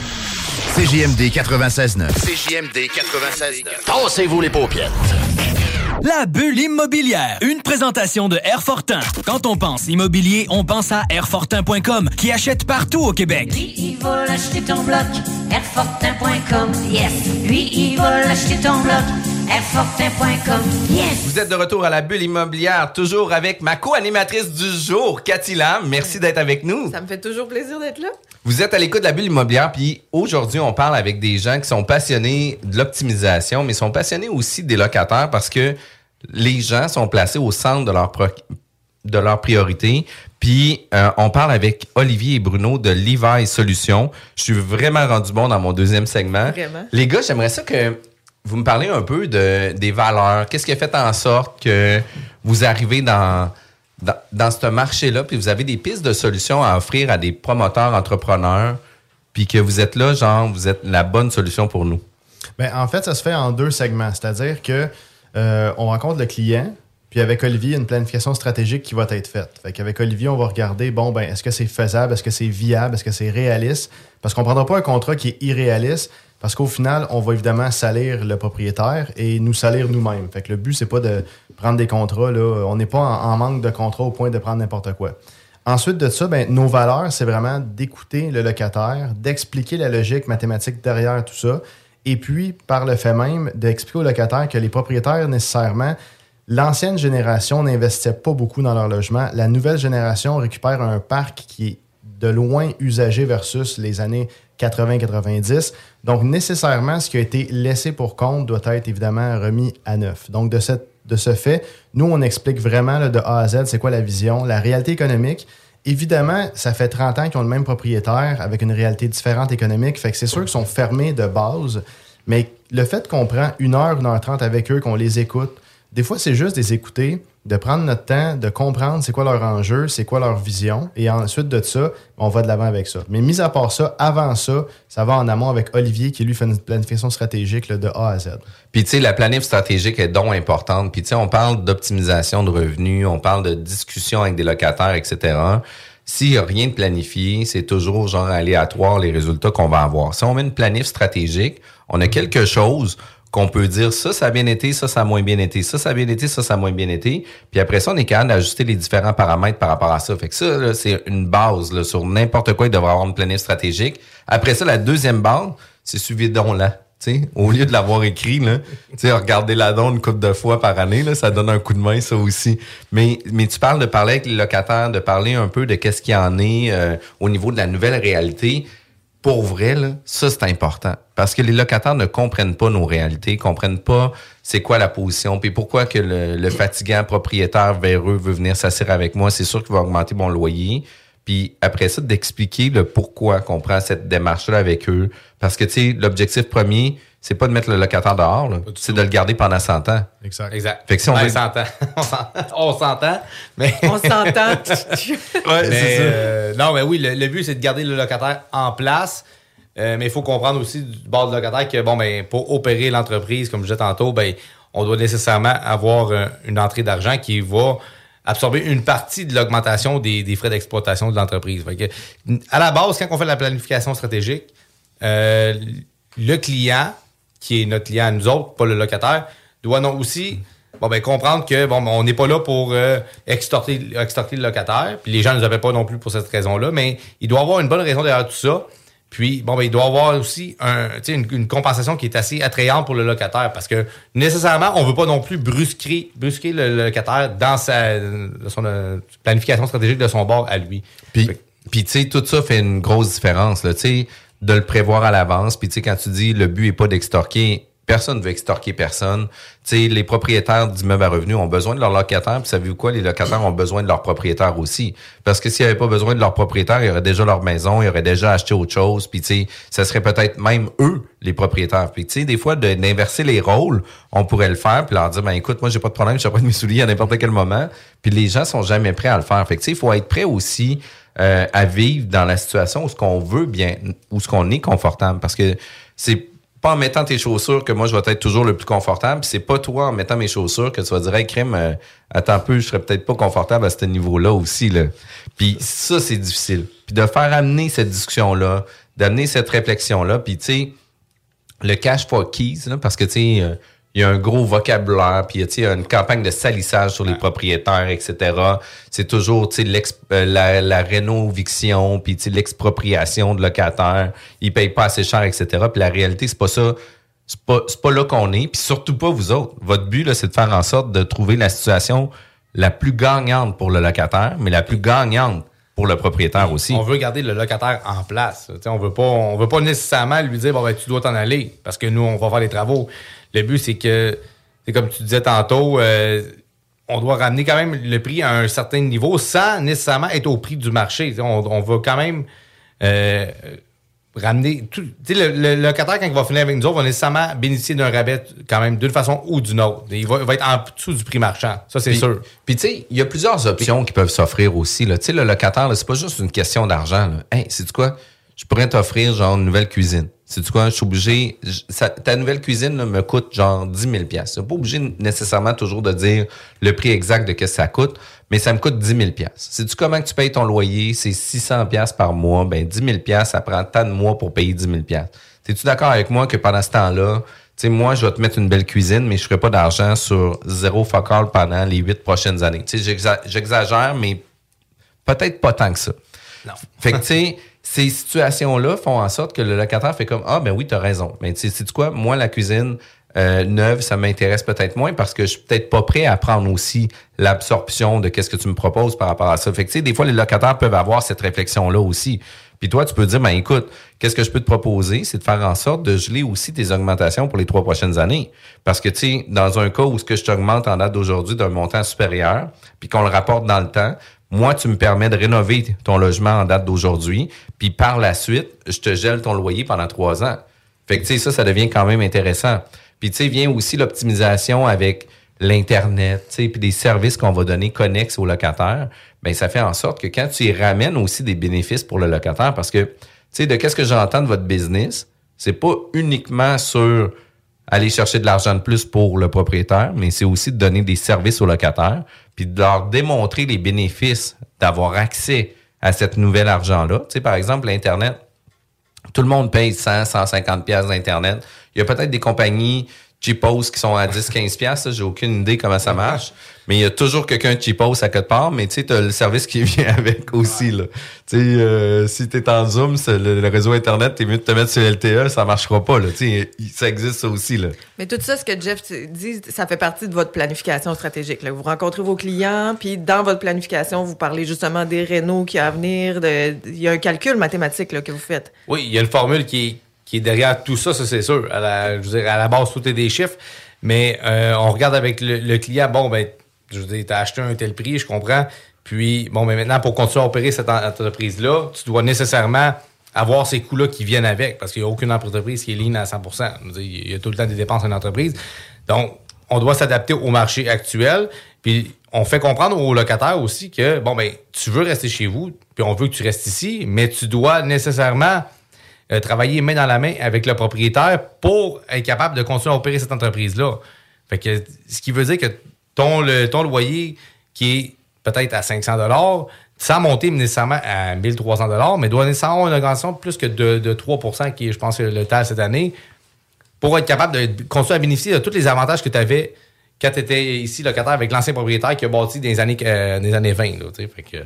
CJMD 96.9. CJMD 96.9. Tassez-vous les paupières. La bulle immobilière, une présentation de Airfortin. Quand on pense immobilier, on pense à airfortin.com qui achète partout au Québec. Lui, il va l'acheter ton bloc. Airfortin.com, yes. Lui, il va l'acheter ton bloc. Yes. Vous êtes de retour à la bulle immobilière, toujours avec ma co-animatrice du jour, Cathy Lam. Merci d'être avec nous. Ça me fait toujours plaisir d'être là. Vous êtes à l'écoute de la bulle immobilière, puis aujourd'hui, on parle avec des gens qui sont passionnés de l'optimisation, mais sont passionnés aussi des locataires parce que les gens sont placés au centre de leur, pro- de leur priorité. Puis, euh, on parle avec Olivier et Bruno de Levi Solutions. Je suis vraiment rendu bon dans mon deuxième segment. Vraiment. Les gars, j'aimerais ça que vous me parlez un peu de, des valeurs. Qu'est-ce qui a fait en sorte que vous arrivez dans, dans, dans ce marché-là, puis vous avez des pistes de solutions à offrir à des promoteurs, entrepreneurs, puis que vous êtes là, genre, vous êtes la bonne solution pour nous? Ben, en fait, ça se fait en deux segments. C'est-à-dire que euh, on rencontre le client, puis avec Olivier, une planification stratégique qui va être faite. Fait qu'avec Olivier, on va regarder, bon, ben, est-ce que c'est faisable, est-ce que c'est viable, est-ce que c'est réaliste? Parce qu'on ne prendra pas un contrat qui est irréaliste, parce qu'au final, on va évidemment salir le propriétaire et nous salir nous-mêmes. Fait que le but, c'est pas de prendre des contrats, là. On n'est pas en, manque de contrats au point de prendre n'importe quoi. Ensuite de ça, ben, nos valeurs, c'est vraiment d'écouter le locataire, d'expliquer la logique mathématique derrière tout ça, et puis, par le fait même, d'expliquer au locataire que les propriétaires, nécessairement, l'ancienne génération n'investait pas beaucoup dans leur logement. La nouvelle génération récupère un parc qui est de loin usagé versus les années 80-90. Donc, nécessairement, ce qui a été laissé pour compte doit être évidemment remis à neuf. Donc, de, ce fait, nous, on explique vraiment de A à Z c'est quoi la vision, la réalité économique. Évidemment, ça fait 30 ans qu'ils ont le même propriétaire avec une réalité différente économique. Fait que c'est sûr qu'ils sont fermés de base. Mais le fait qu'on prend une heure, une heure trente avec eux, qu'on les écoute, des fois, c'est juste de les écouter, de prendre notre temps, de comprendre c'est quoi leur enjeu, c'est quoi leur vision. Et ensuite de ça, on va de l'avant avec ça. Mais mis à part ça, avant ça, ça va en amont avec Olivier qui lui fait une planification stratégique de A à Z. Puis, tu sais, la planif stratégique est donc importante. Puis, tu sais, on parle d'optimisation de revenus, on parle de discussion avec des locataires, etc. S'il n'y a rien de planifié, c'est toujours genre aléatoire les résultats qu'on va avoir. Si on met une planif stratégique, on a quelque chose qu'on peut dire ça, ça a bien été, ça, ça a moins bien été, ça, ça a bien été, ça, ça a moins bien été. Puis après ça, on est capable d'ajuster les différents paramètres par rapport à ça. Fait que ça, c'est une base là, sur n'importe quoi, il devrait avoir une planif stratégique. Après ça, la deuxième base, c'est suivi donc là. T'sais, au lieu de l'avoir écrit, là, regarder la donne une couple de fois par année, là, ça donne un coup de main, ça aussi. Mais, mais tu parles de parler avec les locataires, de parler un peu de qu'est-ce qu'il y en est euh, au niveau de la nouvelle réalité. Pour vrai, là, ça, c'est important. Parce que les locataires ne comprennent pas nos réalités, comprennent pas c'est quoi la position, puis pourquoi que le, le fatigant propriétaire véreux veut venir s'asseoir avec moi. C'est sûr qu'il va augmenter mon loyer. Puis après ça, d'expliquer le pourquoi qu'on prend cette démarche-là avec eux. Parce que, tu sais, l'objectif premier, c'est pas de mettre le locataire dehors, c'est de le garder pendant 100 ans. Exact. Exact. Fait que si on Ben, veut- s'entend. [LAUGHS] On s'entend. On s'entend. Mais... On s'entend. [LAUGHS] Mais, c'est ça. euh, non, mais oui, le, le but, c'est de garder le locataire en place. Euh, mais il faut comprendre aussi du bord du locataire que, bon, ben, pour opérer l'entreprise, comme je disais tantôt, ben, on doit nécessairement avoir euh, une entrée d'argent qui va absorber une partie de l'augmentation des, des frais d'exploitation de l'entreprise. À la base, quand on fait la planification stratégique, euh, le client, qui est notre client à nous autres, pas le locataire, doit non aussi bon, ben, comprendre que bon, ben, on n'est pas là pour euh, extorter, extorter le locataire, puis les gens ne nous appellent pas non plus pour cette raison-là, mais il doit avoir une bonne raison derrière tout ça. Puis, bon, ben, il doit avoir aussi un, une, une compensation qui est assez attrayante pour le locataire parce que nécessairement, on veut pas non plus brusquer, brusquer le, le locataire dans sa son euh, planification stratégique de son bord à lui. Puis, puis tu sais, tout ça fait une grosse différence, tu sais, de le prévoir à l'avance. Puis, tu sais, quand tu dis le but est pas d'extorquer, personne ne veut extorquer personne. Tu sais, les propriétaires d'immeubles à revenus ont besoin de leurs locataires. Puis, savez-vous quoi? Les locataires ont besoin de leurs propriétaires aussi. Parce que s'ils n'avaient pas besoin de leurs propriétaires, ils auraient déjà leur maison, ils auraient déjà acheté autre chose. Puis, tu sais, ça serait peut-être même eux, les propriétaires. Puis, tu sais, des fois, de- d'inverser les rôles, on pourrait le faire. Puis leur dire, ben écoute, moi, j'ai pas de problème, je vais prendre mes souliers à n'importe quel moment. Puis, les gens sont jamais prêts à le faire. Fait que, tu sais, il faut être prêt aussi euh, à vivre dans la situation où ce qu'on veut bien, où ce qu'on est confortable. Parce que c'est pas en mettant tes chaussures que moi je vais être toujours le plus confortable. C'est pas toi en mettant mes chaussures que tu vas dire hey, crème, euh, attends un peu, je serais peut-être pas confortable à ce niveau-là aussi. Là. Puis ça, c'est difficile. Puis de faire amener cette discussion-là, d'amener cette réflexion-là, puis tu sais, le cash for keys, là, parce que tu sais, euh, il y a un gros vocabulaire, puis il y a une campagne de salissage sur les propriétaires, etc. C'est toujours tu sais, l'ex- euh, la, la rénoviction, puis l'expropriation de locataires. Ils payent pas assez cher, etc. Puis la réalité, c'est pas ça. C'est pas, pas là qu'on est, puis surtout pas vous autres. Votre but, c'est de faire en sorte de trouver la situation la plus gagnante pour le locataire, mais la plus gagnante pour le propriétaire aussi. On veut garder le locataire en place. On veut pas, on veut pas nécessairement lui dire bon ben, tu dois t'en aller parce que nous on va faire les travaux. Le but c'est que c'est comme tu disais tantôt, euh, on doit ramener quand même le prix à un certain niveau sans nécessairement être au prix du marché. On, on va quand même euh, ramener tout. Le, le locataire quand il va finir avec nous autres va nécessairement bénéficier d'un rabais quand même d'une façon ou d'une autre. Il va, va être en dessous du prix marchand. Ça c'est sûr. Puis tu sais, il y a plusieurs options qui peuvent s'offrir aussi. là. Le locataire, c'est pas juste une question d'argent. Hey, c'est quoi? Je pourrais t'offrir genre une nouvelle cuisine. C'est quoi? Je suis obligé. je- ça- ta nouvelle cuisine là, me coûte genre 10 000 pièces. pas obligé nécessairement toujours de dire le prix exact de ce que ça coûte, mais ça me coûte 10 000 pièces. Sais-tu comment que tu payes ton loyer? C'est 600 pièces par mois. Ben 10 000 pièces, ça prend tant de mois pour payer 10 000 pièces. Es-tu d'accord avec moi que pendant ce temps-là, tu sais, moi, je vais te mettre une belle cuisine, mais je ferai pas d'argent sur zéro focal pendant les huit prochaines années? Tu sais, j'exa- j'exagère, mais peut-être pas tant que ça. Fait que, tu sais, [LAUGHS] ces situations-là font en sorte que le locataire fait comme, ah, ben oui, t'as raison. Mais tu sais, quoi? Moi, la cuisine euh, neuve, ça m'intéresse peut-être moins parce que je suis peut-être pas prêt à prendre aussi l'absorption de qu'est-ce que tu me proposes par rapport à ça. Fait que, tu sais, des fois, les locataires peuvent avoir cette réflexion-là aussi. Puis toi, tu peux dire, ben écoute, qu'est-ce que je peux te proposer? C'est de faire en sorte de geler aussi tes augmentations pour les trois prochaines années. Parce que, tu sais, dans un cas où ce que je t'augmente en date d'aujourd'hui d'un montant supérieur, puis qu'on le rapporte dans le temps, moi, tu me permets de rénover ton logement en date d'aujourd'hui, puis par la suite, je te gèle ton loyer pendant trois ans. Fait que, tu sais, ça, ça devient quand même intéressant. Puis, tu sais, vient aussi l'optimisation avec l'Internet, tu sais, puis des services qu'on va donner connexes aux locataires. Ben, ça fait en sorte que quand tu y ramènes aussi des bénéfices pour le locataire, parce que, tu sais, de qu'est-ce que j'entends de votre business, c'est pas uniquement sur aller chercher de l'argent de plus pour le propriétaire, mais c'est aussi de donner des services aux locataires, puis de leur démontrer les bénéfices d'avoir accès à cette nouvel argent-là. Tu sais, par exemple, l'Internet, tout le monde paye 100, 150 pièces d'Internet. Il y a peut-être des compagnies cheapos qui sont à 10, 15 pièces. J'ai aucune idée comment ça marche. Mais il y a toujours quelqu'un de cheapos à quelque part. Mais tu sais, t'as le service qui [LAUGHS] vient avec aussi, là. Tu sais, euh, si t'es en Zoom, le, le réseau Internet, t'es mieux de te mettre sur LTE, ça marchera pas, là. Tu sais, il- ça existe ça aussi, là. Mais tout ça, ce que Jeff dit, ça fait partie de votre planification stratégique. là. Vous rencontrez vos clients, puis dans votre planification, vous parlez justement des rénaux qui à venir. de- Il y a un calcul mathématique là, que vous faites. Oui, il y a une formule qui est, qui est derrière tout ça, ça c'est sûr. À la, je veux dire, à la base, tout est des chiffres. Mais euh, on regarde avec le, le client, bon, ben, je veux dire, tu as acheté un tel prix, je comprends. Puis, bon, mais maintenant, pour continuer à opérer cette en- entreprise-là, tu dois nécessairement avoir ces coûts-là qui viennent avec, parce qu'il n'y a aucune entreprise qui est ligne à 100 Je veux dire, Il y a tout le temps des dépenses en entreprise. Donc, on doit s'adapter au marché actuel. Puis, on fait comprendre aux locataires aussi que, bon, ben, tu veux rester chez vous, puis on veut que tu restes ici, mais tu dois nécessairement euh, travailler main dans la main avec le propriétaire pour être capable de continuer à opérer cette entreprise-là. Fait que, ce qui veut dire que ton, le, ton loyer qui est peut-être à 500 sans monter nécessairement à 1300 mais doit nécessairement avoir une augmentation de plus que de, de 3% qui est, je pense, le tal cette année, pour être capable de continuer à bénéficier de tous les avantages que tu avais quand tu étais ici locataire avec l'ancien propriétaire qui a bâti les années, euh, des années 20. Là, fait que,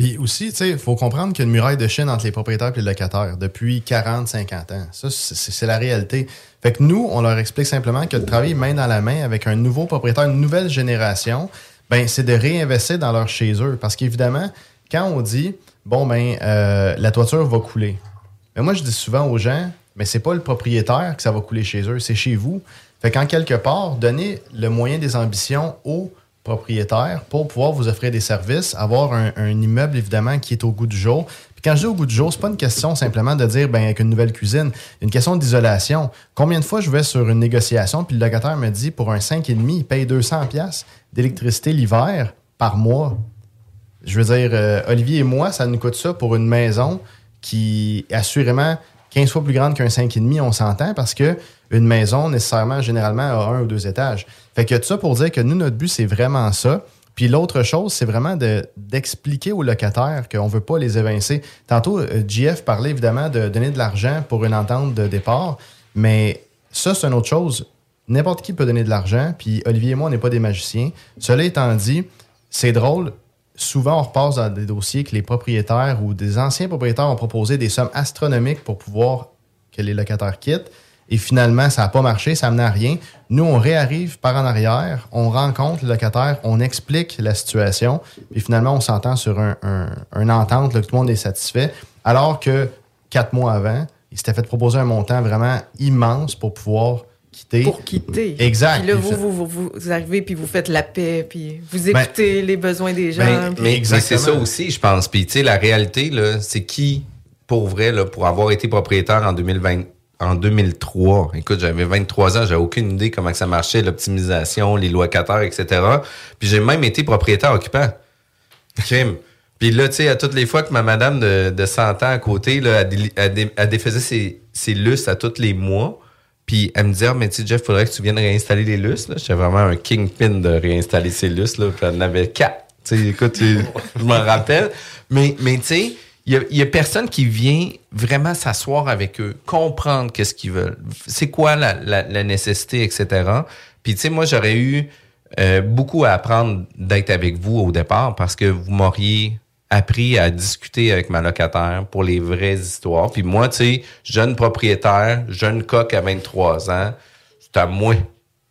Puis aussi, tu sais, il faut comprendre qu'il y a une muraille de Chine entre les propriétaires et les locataires depuis 40, 50 ans. Ça, c'est la réalité. Fait que nous, on leur explique simplement que de travailler main dans la main avec un nouveau propriétaire, une nouvelle génération, ben, c'est de réinvestir dans leur chez eux. Parce qu'évidemment, quand on dit, bon, ben, euh, la toiture va couler. Mais moi, je dis souvent aux gens, mais c'est pas le propriétaire que ça va couler chez eux, c'est chez vous. Fait qu'en quelque part, donner le moyen des ambitions aux propriétaires pour pouvoir vous offrir des services, avoir un, immeuble, évidemment, qui est au goût du jour. Puis quand je dis au goût du jour, c'est pas une question simplement de dire, ben, avec une nouvelle cuisine, une question d'isolation. Combien de fois je vais sur une négociation, puis le locataire me dit, pour un 5,5, il paye 200 pièces d'électricité l'hiver par mois. Je veux dire, euh, Olivier et moi, ça nous coûte ça pour une maison qui assurément 15 fois plus grande qu'un 5,5, on s'entend, parce que une maison, nécessairement, généralement, a un ou deux étages. Fait que tout ça pour dire que nous, notre but, c'est vraiment ça. Puis l'autre chose, c'est vraiment de- d'expliquer aux locataires qu'on ne veut pas les évincer. Tantôt, euh, JF parlait évidemment de donner de l'argent pour une entente de départ, mais ça, c'est une autre chose. N'importe qui peut donner de l'argent, puis Olivier et moi, on n'est pas des magiciens. Cela étant dit, c'est drôle, souvent on repasse dans des dossiers que les propriétaires ou des anciens propriétaires ont proposé des sommes astronomiques pour pouvoir que les locataires quittent. Et finalement, ça n'a pas marché, ça n'a à rien. Nous, on réarrive par en arrière, on rencontre le locataire, on explique la situation, et finalement, on s'entend sur un, un, une entente, que tout le monde est satisfait. Alors que quatre mois avant, il s'était fait proposer un montant vraiment immense pour pouvoir quitter. Pour quitter. Exact. Puis là, vous, vous, vous, vous arrivez, puis vous faites la paix, puis vous Ben, écoutez les besoins des gens. Mais, puis- mais- mais c'est ça aussi, je pense. Puis, tu sais, la réalité, là, c'est qui, pour vrai, là, pour avoir été propriétaire en 2020, en 2003. Écoute, j'avais 23 ans, j'avais aucune idée comment que ça marchait, l'optimisation, les locataires, etc. Puis j'ai même été propriétaire occupant. Crime. Puis là, tu sais, à toutes les fois que ma madame de, de 100 ans à côté, là, elle, déli- elle dé- elle défaisait ses, ses lustres à tous les mois. Puis elle me disait, Ah, mais tu sais, Jeff, faudrait que tu viennes réinstaller les lustres. J'étais vraiment un kingpin de réinstaller ces lustres. Puis elle en avait quatre. Tu écoute, je m'en rappelle. Mais, mais tu sais, il y a, personne qui vient vraiment s'asseoir avec eux, comprendre qu'est-ce qu'ils veulent. C'est quoi la, la, la nécessité, etc. Puis tu sais, moi, j'aurais eu euh, beaucoup à apprendre d'être avec vous au départ parce que vous m'auriez appris à discuter avec ma locataire pour les vraies histoires. Puis moi, tu sais, jeune propriétaire, jeune coq à 23 ans, c'est à moi.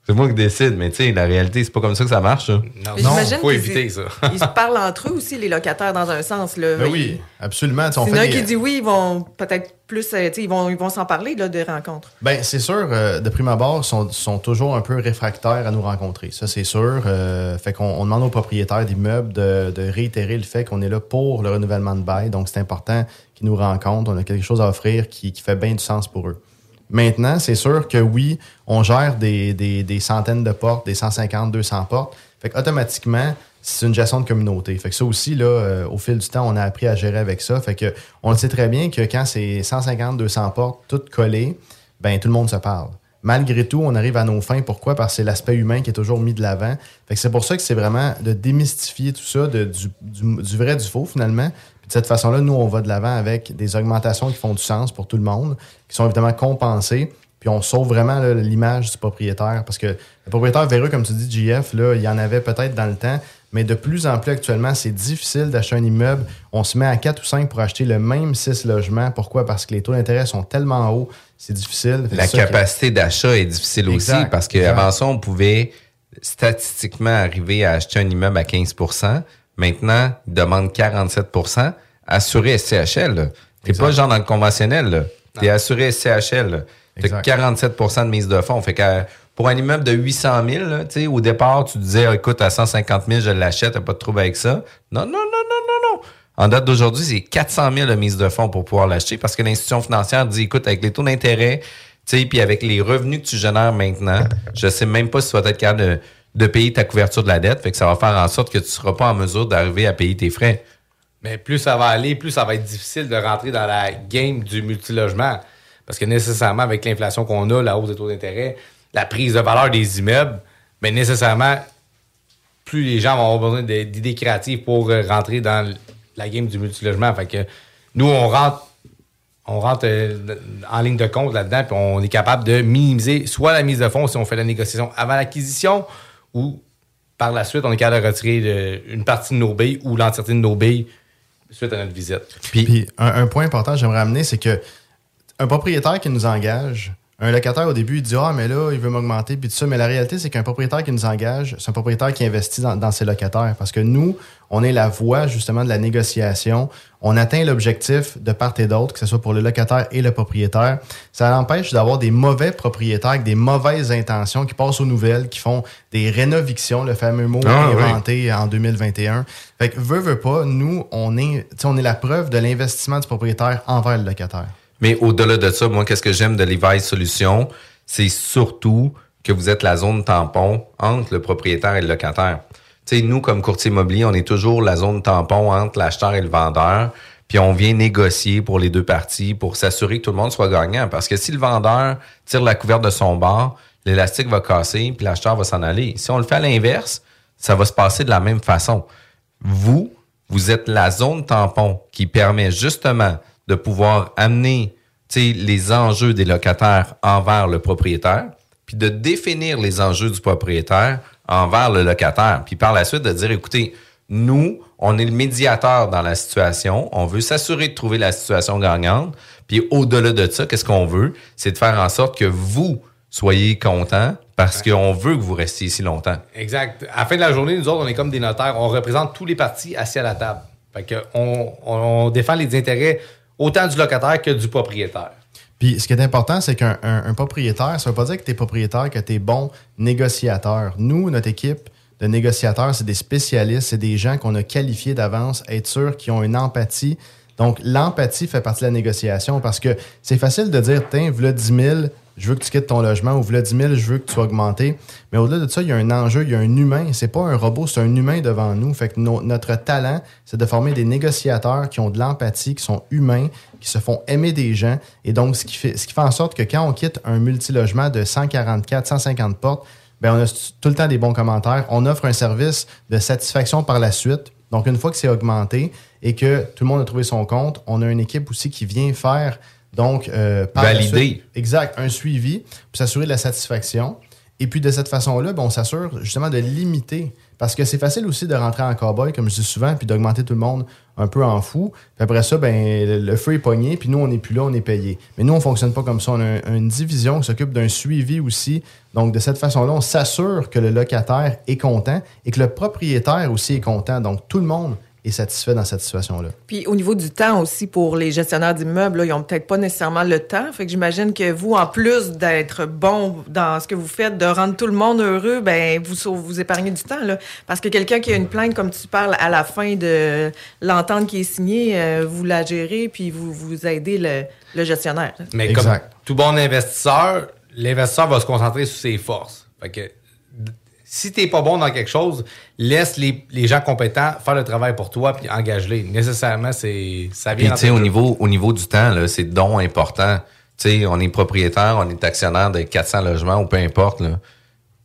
C'est moi qui décide, mais tu sais, la réalité, c'est pas comme ça que ça marche. ça. Mais j'imagine qu'ils- [LAUGHS] Ils se parlent entre eux aussi, les locataires, dans un sens. Là. Ben oui, absolument. S'il y en a des- qui dit oui, ils vont peut-être plus. euh, Ils vont ils vont s'en parler là, de rencontres. Ben, c'est sûr, euh, de prime abord, sont, sont toujours un peu réfractaires à nous rencontrer. Ça, c'est sûr. Euh, fait qu'on on demande aux propriétaires d'immeubles de, de réitérer le fait qu'on est là pour le renouvellement de bail. Donc, c'est important qu'ils nous rencontrent. On a quelque chose à offrir qui, qui fait bien du sens pour eux. Maintenant, c'est sûr que oui, on gère des, des, des centaines de portes, des 150, 200 portes. Fait qu'automatiquement, c'est une gestion de communauté. Fait que ça aussi, là, euh, au fil du temps, on a appris à gérer avec ça. Fait que on le sait très bien que quand c'est 150, 200 portes, toutes collées, ben tout le monde se parle. Malgré tout, on arrive à nos fins. Pourquoi? Parce que c'est l'aspect humain qui est toujours mis de l'avant. Fait que c'est pour ça que c'est vraiment de démystifier tout ça, du, du- du vrai du faux, finalement. De cette façon-là, nous, on va de l'avant avec des augmentations qui font du sens pour tout le monde, qui sont évidemment compensées. Puis on sauve vraiment l'image du propriétaire. Parce que le propriétaire véreux, comme tu dis, JF, là, il y en avait peut-être dans le temps, mais de plus en plus actuellement, c'est difficile d'acheter un immeuble. On se met à 4 ou 5 pour acheter le même 6 logements. Pourquoi? Parce que les taux d'intérêt sont tellement hauts, c'est difficile. La capacité d'achat est difficile aussi parce qu'avant ça, on pouvait statistiquement arriver à acheter un immeuble à 15 Maintenant, il demande 47% Assuré SCHL. T'es pas genre dans le conventionnel. Tu es assuré SCHL. Tu Exact. 47% de mise de fonds. Fait que euh, pour un immeuble de 800 000, là, au départ, tu disais, Ah, écoute, à 150 000, je l'achète, t'as pas de trouble avec ça. Non, non, non, non, non, non. En date d'aujourd'hui, c'est 400 000 de mise de fonds pour pouvoir l'acheter parce que l'institution financière dit, écoute, avec les taux d'intérêt, puis avec les revenus que tu génères maintenant, [LAUGHS] je sais même pas si tu vas être capable de, de payer ta couverture de la dette. Fait que ça va faire en sorte que tu seras pas en mesure d'arriver à payer tes frais. Mais plus ça va aller, plus ça va être difficile de rentrer dans la game du multilogement. Parce que nécessairement, avec l'inflation qu'on a, la hausse des taux d'intérêt, la prise de valeur des immeubles, mais nécessairement, plus les gens vont avoir besoin d'idées créatives pour euh, rentrer dans la game du multilogement. Fait que nous, on rentre, on rentre euh, en ligne de compte là-dedans, puis on est capable de minimiser soit la mise de fonds si on fait la négociation avant l'acquisition, ou par la suite, on est capable de retirer une partie de nos billes ou l'entièreté de nos billes suite à notre visite. Puis, un, un point important que j'aimerais amener, c'est que un propriétaire qui nous engage, un locataire au début, il dit Ah, mais là, il veut m'augmenter, puis tout ça. Mais la réalité, c'est qu'un propriétaire qui nous engage, c'est un propriétaire qui investit dans, dans ses locataires. Parce que nous, on est la voie, justement, de la négociation. On atteint l'objectif de part et d'autre, que ce soit pour le locataire et le propriétaire. Ça l'empêche d'avoir des mauvais propriétaires avec des mauvaises intentions qui passent aux nouvelles, qui font des rénovictions, le fameux mot Ah, oui. inventé en 2021. Fait que, veut, veut pas, nous, on est, on est la preuve de l'investissement du propriétaire envers le locataire. Mais au-delà de ça, moi, qu'est-ce que j'aime de Levi's Solutions, c'est surtout que vous êtes la zone tampon entre le propriétaire et le locataire. Tu sais, nous, comme courtier immobilier, on est toujours la zone tampon entre l'acheteur et le vendeur. Puis on vient négocier pour les deux parties pour s'assurer que tout le monde soit gagnant. Parce que si le vendeur tire la couverte de son bord, l'élastique va casser, puis l'acheteur va s'en aller. Si on le fait à l'inverse, ça va se passer de la même façon. Vous, vous êtes la zone tampon qui permet justement de pouvoir amener les enjeux des locataires envers le propriétaire, puis de définir les enjeux du propriétaire envers le locataire. Puis par la suite, de dire, écoutez, Nous, on est le médiateur dans la situation. On veut s'assurer de trouver la situation gagnante. Puis au-delà de ça, qu'est-ce qu'on veut? C'est de faire en sorte que vous soyez contents parce qu'on veut que vous restiez ici longtemps. Exact. À la fin de la journée, nous autres, on est comme des notaires. On représente tous les partis assis à la table. Fait que on, on défend les intérêts autant du locataire que du propriétaire. Puis ce qui est important, c'est qu'un un- un propriétaire, ça veut pas dire que tu es propriétaire, que tu es bon négociateur. Nous, notre équipe de négociateurs, c'est des spécialistes, c'est des gens qu'on a qualifiés d'avance, être sûr qu'ils ont une empathie. Donc, l'empathie fait partie de la négociation parce que c'est facile de dire, tiens, v'là 10 000, je veux que tu quittes ton logement ou v'là 10 000, je veux que tu sois augmenté. Mais au-delà de ça, il y a un enjeu, il y a un humain. C'est pas un robot, c'est un humain devant nous. Fait que no- notre talent, c'est de former des négociateurs qui ont de l'empathie, qui sont humains, qui se font aimer des gens. Et donc, ce qui fait, ce qui fait en sorte que quand on quitte un multilogement de 144, 150 portes, ben on a tout le temps des bons commentaires. On offre un service de satisfaction par la suite. Donc, une fois que c'est augmenté et que tout le monde a trouvé son compte, on a une équipe aussi qui vient faire donc euh, par Valider. suite- exact, un suivi pour s'assurer de la satisfaction. Et puis de cette façon-là, ben, on s'assure justement de limiter. Parce que c'est facile aussi de rentrer en cowboy, comme je dis souvent, puis d'augmenter tout le monde un peu en fou. Puis après ça, ben, le, feu est pogné, puis nous, on n'est plus là, on est payé. Mais nous, on fonctionne pas comme ça. On a un- une division qui s'occupe d'un suivi aussi. Donc, de cette façon-là, on s'assure que le locataire est content et que le propriétaire aussi est content. Donc, tout le monde est satisfait dans cette situation-là. Puis au niveau du temps aussi pour les gestionnaires d'immeubles, là, ils ont peut-être pas nécessairement le temps. Fait que j'imagine que vous, en plus d'être bon dans ce que vous faites, de rendre tout le monde heureux, ben vous vous épargnez du temps là. Parce que quelqu'un qui a une plainte, comme tu parles, à la fin de l'entente qui est signée, euh, vous la gérez puis vous vous aidez le, le gestionnaire. Mais comme tout bon investisseur, l'investisseur va se concentrer sur ses forces. Fait que si t'es pas bon dans quelque chose, laisse les, les gens compétents faire le travail pour toi puis engage-les. Nécessairement, c'est ça Puis, vient tu sais, au niveau, au niveau du temps, là, c'est don important. Tu sais, on est propriétaire, on est actionnaire de 400 logements ou peu importe, là.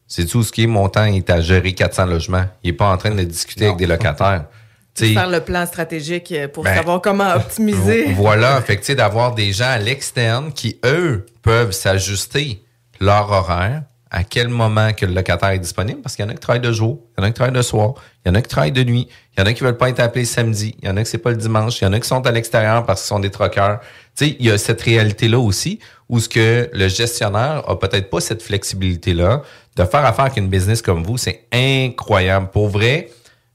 C'est tout ce qui est mon temps, il est à gérer 400 logements? Il est pas en train de discuter avec des locataires. [LAUGHS] Tu sais, Faire le plan stratégique euh, pour Ben, savoir comment optimiser. [LAUGHS] Voilà, fait que, tu sais, d'avoir des gens à l'externe qui, eux, peuvent s'ajuster leur horaire, à quel moment que le locataire est disponible, parce qu'il y en a qui travaillent de jour, il y en a qui travaillent de soir, il y en a qui travaillent de nuit, il y en a qui veulent pas être appelés samedi, il y en a qui c'est pas le dimanche, il y en a qui sont à l'extérieur parce qu'ils sont des troqueurs. Tu sais, il y a cette réalité-là aussi, où ce que le gestionnaire a peut-être pas cette flexibilité-là de faire affaire avec une business comme vous, c'est incroyable. Pour vrai,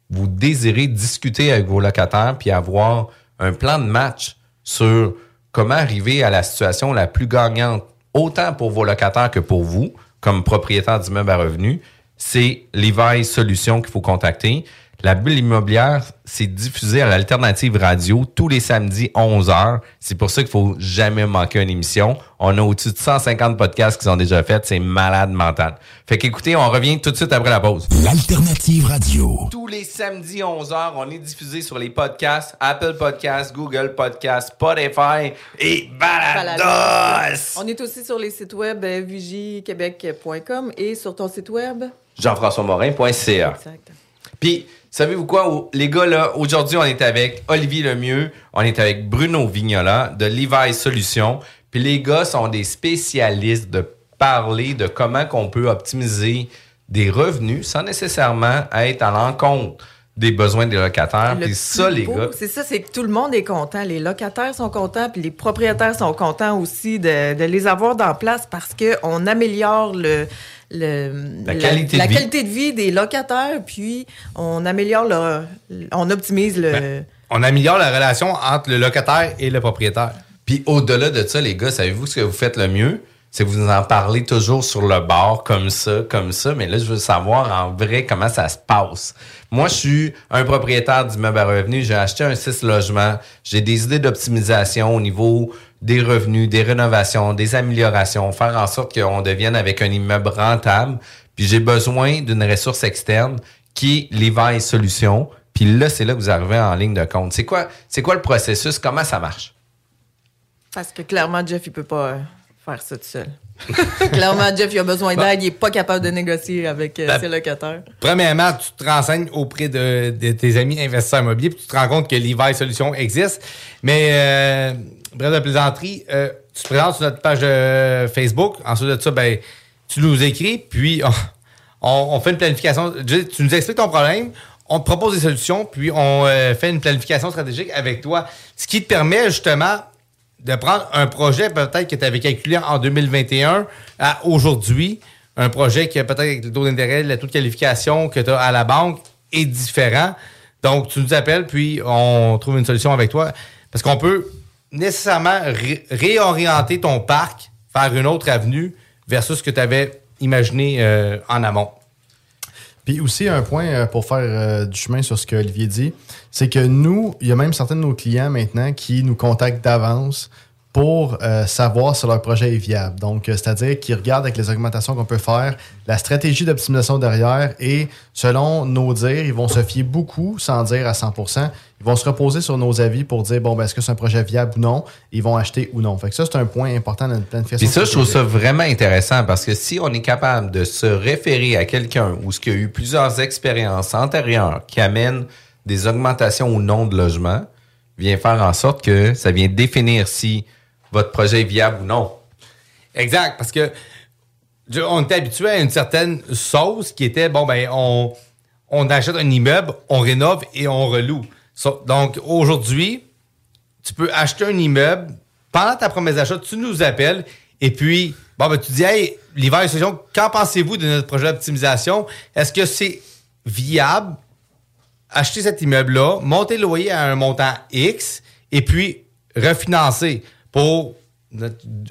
vous désirez discuter avec vos locataires puis avoir un plan de match sur comment arriver à la situation la plus gagnante, autant pour vos locataires que pour vous, comme propriétaire d'immeuble à revenus, c'est Levi Solutions qu'il faut contacter. La bulle immobilière, c'est diffusé à l'alternative radio tous les samedis 11h. C'est pour ça qu'il faut jamais manquer une émission. On a au-dessus de 150 podcasts qui sont déjà faits. C'est malade mental. Fait qu'écoutez, on revient tout de suite après la pause. L'alternative radio. Tous les samedis 11h, on est diffusé sur les podcasts, Apple Podcasts, Google Podcasts, Spotify et Balados. On est aussi sur les sites web euh, vigiquebec.com et sur ton site web? Jean-François-Morin.ca. Exact. Puis, savez-vous quoi, les gars, là, aujourd'hui, on est avec Olivier Lemieux, on est avec Bruno Vignola de Levi Solutions. Puis les gars sont des spécialistes de parler de comment qu'on peut optimiser des revenus sans nécessairement être à l'encontre des besoins des locataires. Le Puis ça, les beau, gars, C'est ça, c'est que tout le monde est content. Les locataires sont contents, puis les propriétaires sont contents aussi de, de les avoir dans place parce qu'on améliore le, le- La qualité de la vie. qualité de vie des locataires, puis on améliore leur, on optimise le. Ben, On améliore la relation entre le locataire et le propriétaire. Puis au-delà de ça, les gars, savez-vous ce que vous faites le mieux? C'est que vous en parlez toujours sur le bord, comme ça, comme ça. Mais là, je veux savoir en vrai comment ça se passe. Moi, je suis un propriétaire d'immeuble à revenus. J'ai acheté un 6 logements. J'ai des idées d'optimisation au niveau des revenus, des rénovations, des améliorations, faire en sorte qu'on devienne avec un immeuble rentable. Puis j'ai besoin d'une ressource externe qui est Levi Solutions. Puis là, c'est là que vous arrivez en ligne de compte. C'est quoi, c'est quoi le processus? Comment ça marche? Parce que clairement, Jeff, il peut pas euh, faire ça tout seul. [LAUGHS] clairement, Jeff, il a besoin d'aide. Il est pas capable de négocier avec euh, Ben- ses locataires. Premièrement, tu te renseignes auprès de, de tes amis investisseurs immobiliers, puis tu te rends compte que Levi Solutions existe. Mais, euh, bref de plaisanterie, euh, tu te présentes sur notre page euh, Facebook. Ensuite de ça, ben, tu nous écris, puis on, on- on fait une planification. Tu tu nous expliques ton problème. on te propose des solutions, puis on euh, fait une planification stratégique avec toi. Ce qui te permet justement de prendre un projet peut-être que tu avais calculé en 2021 à aujourd'hui, un projet qui peut-être avec le taux d'intérêt, le taux de qualification que tu as à la banque est différent. Donc, tu nous appelles, puis on trouve une solution avec toi. Parce qu'on peut nécessairement ré- réorienter ton parc, faire une autre avenue versus ce que tu avais imaginé euh, en amont. Puis aussi, un point euh, pour faire euh, du chemin sur ce que Olivier dit, c'est que nous, il y a même certains de nos clients maintenant qui nous contactent d'avance pour euh, savoir si leur projet est viable. Donc, euh, c'est-à-dire qu'ils regardent avec les augmentations qu'on peut faire, la stratégie d'optimisation derrière et selon nos dires, ils vont se fier beaucoup, sans dire à 100% Ils vont se reposer sur nos avis pour dire, bon, ben, est-ce que c'est un projet viable ou non? Ils vont acheter ou non. Fait que ça, c'est un point important dans notre planification. Puis ça, je trouve ça vraiment intéressant parce que si on est capable de se référer à quelqu'un ou ce qui a eu plusieurs expériences antérieures qui amènent des augmentations ou non de logement, vient faire en sorte que ça vient définir si votre projet est viable ou non. Exact, parce que on était habitué à une certaine sauce qui était bon ben on, achète un immeuble, on rénove et on reloue. Donc aujourd'hui, tu peux acheter un immeuble pendant ta promesse d'achat, tu nous appelles et puis bon ben tu dis hey l'hiver session, qu'en pensez-vous de notre projet d'optimisation? Est-ce que c'est viable? Acheter cet immeuble-là, monter le loyer à un montant X et puis refinancer pour,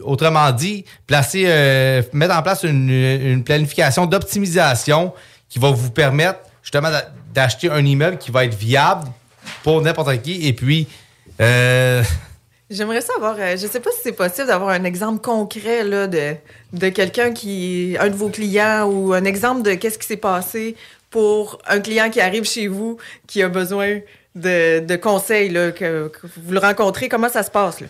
autrement dit, placer, euh, mettre en place une, planification d'optimisation qui va vous permettre justement d'a- d'acheter un immeuble qui va être viable pour n'importe qui et puis euh, [LAUGHS] J'aimerais savoir, euh, je sais pas si c'est possible d'avoir un exemple concret là, de, de quelqu'un qui, un de vos clients ou un exemple de qu'est-ce qui s'est passé pour un client qui arrive chez vous qui a besoin de, de conseils, là, que, que vous le rencontrez, comment ça se passe? Là?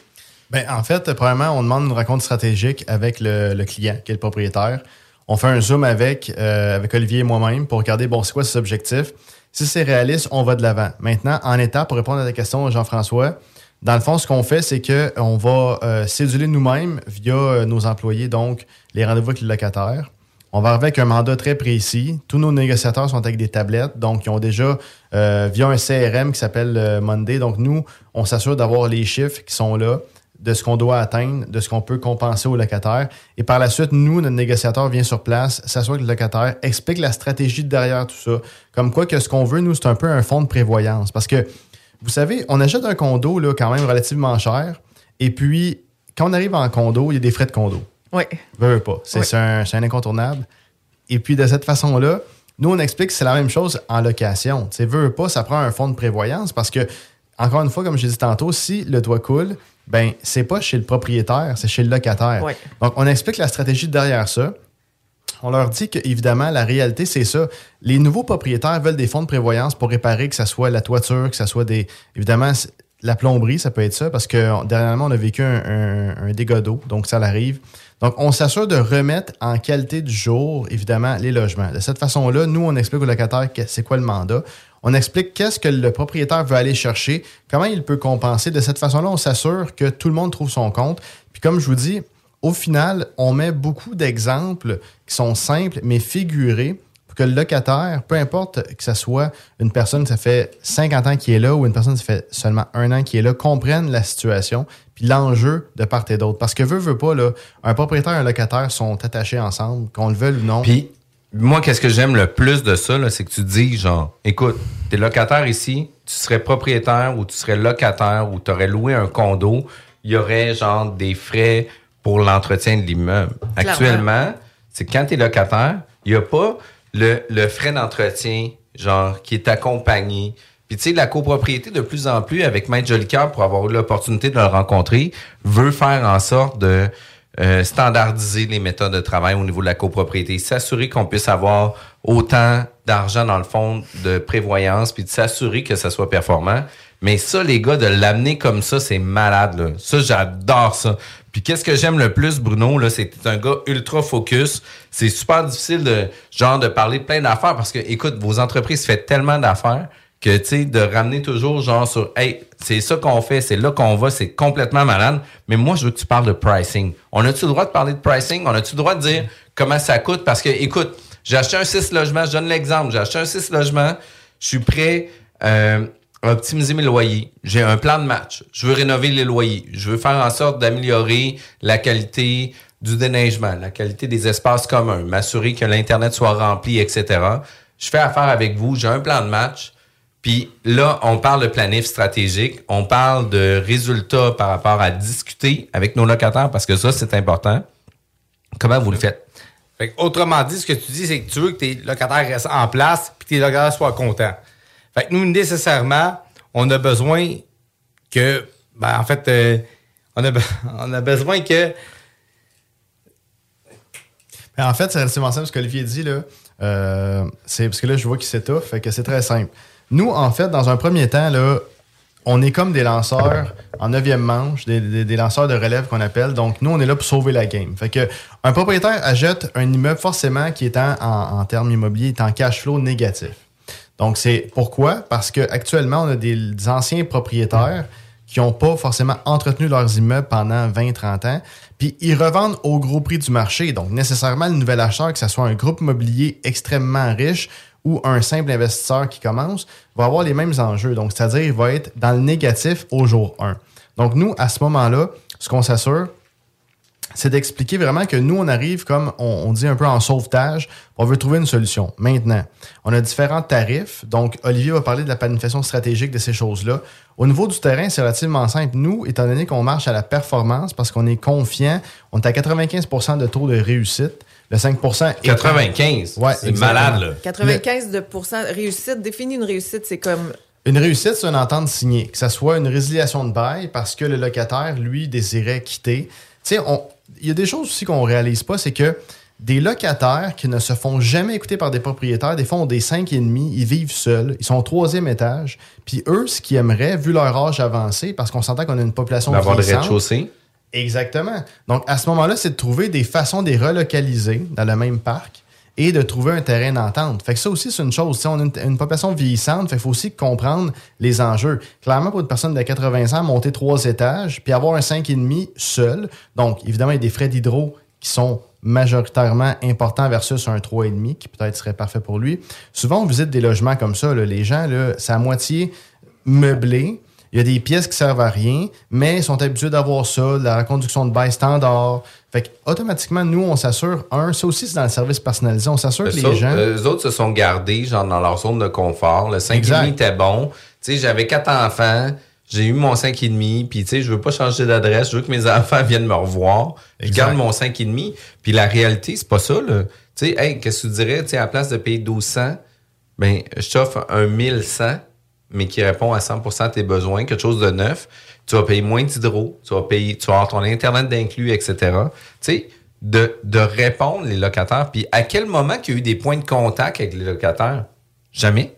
Ben, en fait, premièrement, on demande une rencontre stratégique avec le, le client, qui est le propriétaire. On fait un zoom avec, euh, avec Olivier et moi-même pour regarder, bon, c'est quoi ses objectifs. Si c'est réaliste, on va de l'avant. Maintenant, en étape, pour répondre à ta question, Jean-François, dans le fond, ce qu'on fait, c'est qu'on va euh, céduler nous-mêmes via euh, nos employés, donc les rendez-vous avec les locataires. On va arriver avec un mandat très précis. Tous nos négociateurs sont avec des tablettes, donc ils ont déjà euh, via un CRM qui s'appelle euh, Monday. Donc nous, on s'assure d'avoir les chiffres qui sont là, de ce qu'on doit atteindre, de ce qu'on peut compenser aux locataires. Et par la suite, nous, notre négociateur vient sur place, s'assure que le locataire explique la stratégie derrière tout ça. Comme quoi que ce qu'on veut, nous, c'est un peu un fonds de prévoyance. Parce que, vous savez, on achète un condo là, quand même relativement cher. Et puis, quand on arrive en condo, il y a des frais de condo. Oui. Veux, veux pas. C'est Oui. un, incontournable. Et puis, de cette façon-là, nous, on explique que c'est la même chose en location. Tu sais, veux, veux pas, ça prend un fonds de prévoyance parce que, encore une fois, comme j'ai dit tantôt, si le toit coule, ben, c'est pas chez le propriétaire, c'est chez le locataire. Donc, on explique la stratégie derrière ça. On leur dit que, évidemment, la réalité, c'est ça. Les nouveaux propriétaires veulent des fonds de prévoyance pour réparer, que ce soit la toiture, que ce soit des. Évidemment, la plomberie, ça peut être ça, parce que dernièrement, on a vécu un, un- un dégât d'eau, donc ça l'arrive. Donc, on s'assure de remettre en qualité du jour, évidemment, les logements. De cette façon-là, nous, on explique au locataire que- c'est quoi le mandat. On explique qu'est-ce que le propriétaire veut aller chercher, comment il peut compenser. De cette façon-là, on s'assure que tout le monde trouve son compte. Puis comme je vous dis, au final, on met beaucoup d'exemples qui sont simples, mais figurés, pour que le locataire, peu importe que ce soit une personne ça fait 50 ans qui est là ou une personne ça fait seulement un an qui est là, comprenne la situation puis l'enjeu de part et d'autre. Parce que veut, veut pas, là, un propriétaire et un locataire sont attachés ensemble, qu'on le veuille ou non. Moi, qu'est-ce que j'aime le plus de ça, c'est que tu dis, genre, écoute, t'es locataire ici, tu serais propriétaire ou tu serais locataire ou tu aurais loué un condo, il y aurait, genre, des frais pour l'entretien de l'immeuble. Actuellement, c'est que quand tu es locataire, il n'y a pas le, le frais d'entretien, genre, qui est accompagné. Puis, tu sais, la copropriété, de plus en plus, avec Maître Jolicoeur, pour avoir eu l'opportunité de le rencontrer, veut faire en sorte de euh, standardiser les méthodes de travail au niveau de la copropriété, s'assurer qu'on puisse avoir autant d'argent dans le fonds de prévoyance, puis de s'assurer que ça soit performant. Mais ça, les gars, de l'amener comme ça, c'est malade. Là. Ça, j'adore ça. Puis qu'est-ce que j'aime le plus, Bruno, là, c'est un gars ultra focus. C'est super difficile de genre de parler de plein d'affaires parce que, écoute, vos entreprises font tellement d'affaires que tu sais de ramener toujours genre sur hey c'est ça qu'on fait c'est là qu'on va c'est complètement malade mais moi je veux que tu parles de pricing on a-tu le droit de parler de pricing? On a-tu le droit de dire comment ça coûte? Parce que écoute j'ai acheté un 6 logements je donne l'exemple j'ai acheté un 6 logements Je suis prêt euh, à optimiser mes loyers. J'ai un plan de match. Je veux rénover les loyers. Je veux faire en sorte d'améliorer la qualité du déneigement, la qualité des espaces communs, m'assurer que l'Internet soit rempli, etc. Je fais affaire avec vous. J'ai un plan de match. Puis là, on parle de planif stratégique, on parle de résultats par rapport à discuter avec nos locataires parce que ça, c'est important. Comment vous le faites? Fait que, autrement dit, ce que tu dis, c'est que tu veux que tes locataires restent en place puis que tes locataires soient contents. Fait que nous, nécessairement, on a besoin que, ben, en fait, euh, on, a, [LAUGHS] on a besoin que Mais en fait, c'est relativement simple ce qu'Olivier dit. Là. Euh, c'est parce que là, je vois qu'il s'étouffe. Fait que c'est très simple. Nous, en fait, dans un premier temps, on est comme des lanceurs en neuvième manche, des, lanceurs de relève qu'on appelle. Donc, nous, on est là pour sauver la game. Fait que un propriétaire achète un immeuble forcément qui est en, termes immobiliers, est en cash flow négatif. Donc, c'est pourquoi? Parce qu'actuellement, on a des anciens propriétaires qui n'ont pas forcément entretenu leurs immeubles pendant 20-30 ans, puis ils revendent au gros prix du marché. Donc, nécessairement, le nouvel acheteur, que ce soit un groupe immobilier extrêmement riche ou un simple investisseur qui commence, va avoir les mêmes enjeux. Donc, c'est-à-dire, il va être dans le négatif au jour 1. Donc, nous, à ce moment-là, ce qu'on s'assure, c'est d'expliquer vraiment que nous, on arrive comme on, on dit un peu en sauvetage, on veut trouver une solution. Maintenant, on a différents tarifs. Donc, Olivier va parler de la planification stratégique de ces choses-là. Au niveau du terrain, c'est relativement simple. Nous, étant donné qu'on marche à la performance parce qu'on est confiant, on est à 95% de taux de réussite. Le 5 étant- 95? Ouais, C'est malade, là. 95 de réussite. Définis une réussite, c'est comme Une réussite, c'est une entente signée. Que ce soit une résiliation de bail parce que le locataire, lui, désirait quitter. Tu sais, on- il y a des choses aussi qu'on réalise pas, c'est que des locataires qui ne se font jamais écouter par des propriétaires, des fois ont des cinq et demi, ils vivent seuls, ils sont au troisième étage. Puis eux, ce qu'ils aimeraient, vu leur âge avancé, parce qu'on s'entend qu'on a une population D'avoir le rez-de-chaussée. Exactement. Donc, à ce moment-là, c'est de trouver des façons de les relocaliser dans le même parc et de trouver un terrain d'entente. Fait que ça aussi, c'est une chose. Sais, on a une, population vieillissante, fait qu'il faut aussi comprendre les enjeux. Clairement, pour une personne de 80 ans, monter trois étages, puis avoir un 5,5 seul. Donc, évidemment, il y a des frais d'hydro qui sont majoritairement importants versus un 3,5 qui peut-être serait parfait pour lui. Souvent, on visite des logements comme ça. Les gens, c'est à moitié meublé. Il y a des pièces qui servent à rien, mais ils sont habitués d'avoir ça, la conduction de bail standard. Fait que, automatiquement, nous, on s'assure, un, ça aussi, c'est dans le service personnalisé, on s'assure que les autres- gens. eux autres se sont gardés genre dans leur zone de confort. Le 5,5 Exact. était bon. Tu sais, j'avais quatre enfants. J'ai eu mon 5,5. Puis, tu sais, je veux pas changer d'adresse. Je veux que mes [LAUGHS] enfants viennent me revoir. Je garde mon 5,5. Puis, la réalité, c'est pas ça, là. Tu sais, hey, qu'est-ce que tu dirais? Tu sais, à la place de payer 1200, ben, je t'offre un 1100, mais qui répond à 100% à tes besoins, quelque chose de neuf. Tu vas payer moins d'hydro. Tu vas payer, tu vas avoir ton Internet d'inclus, etc. Tu sais, de, de répondre les locataires. Puis à quel moment qu'il y a eu des points de contact avec les locataires? Jamais.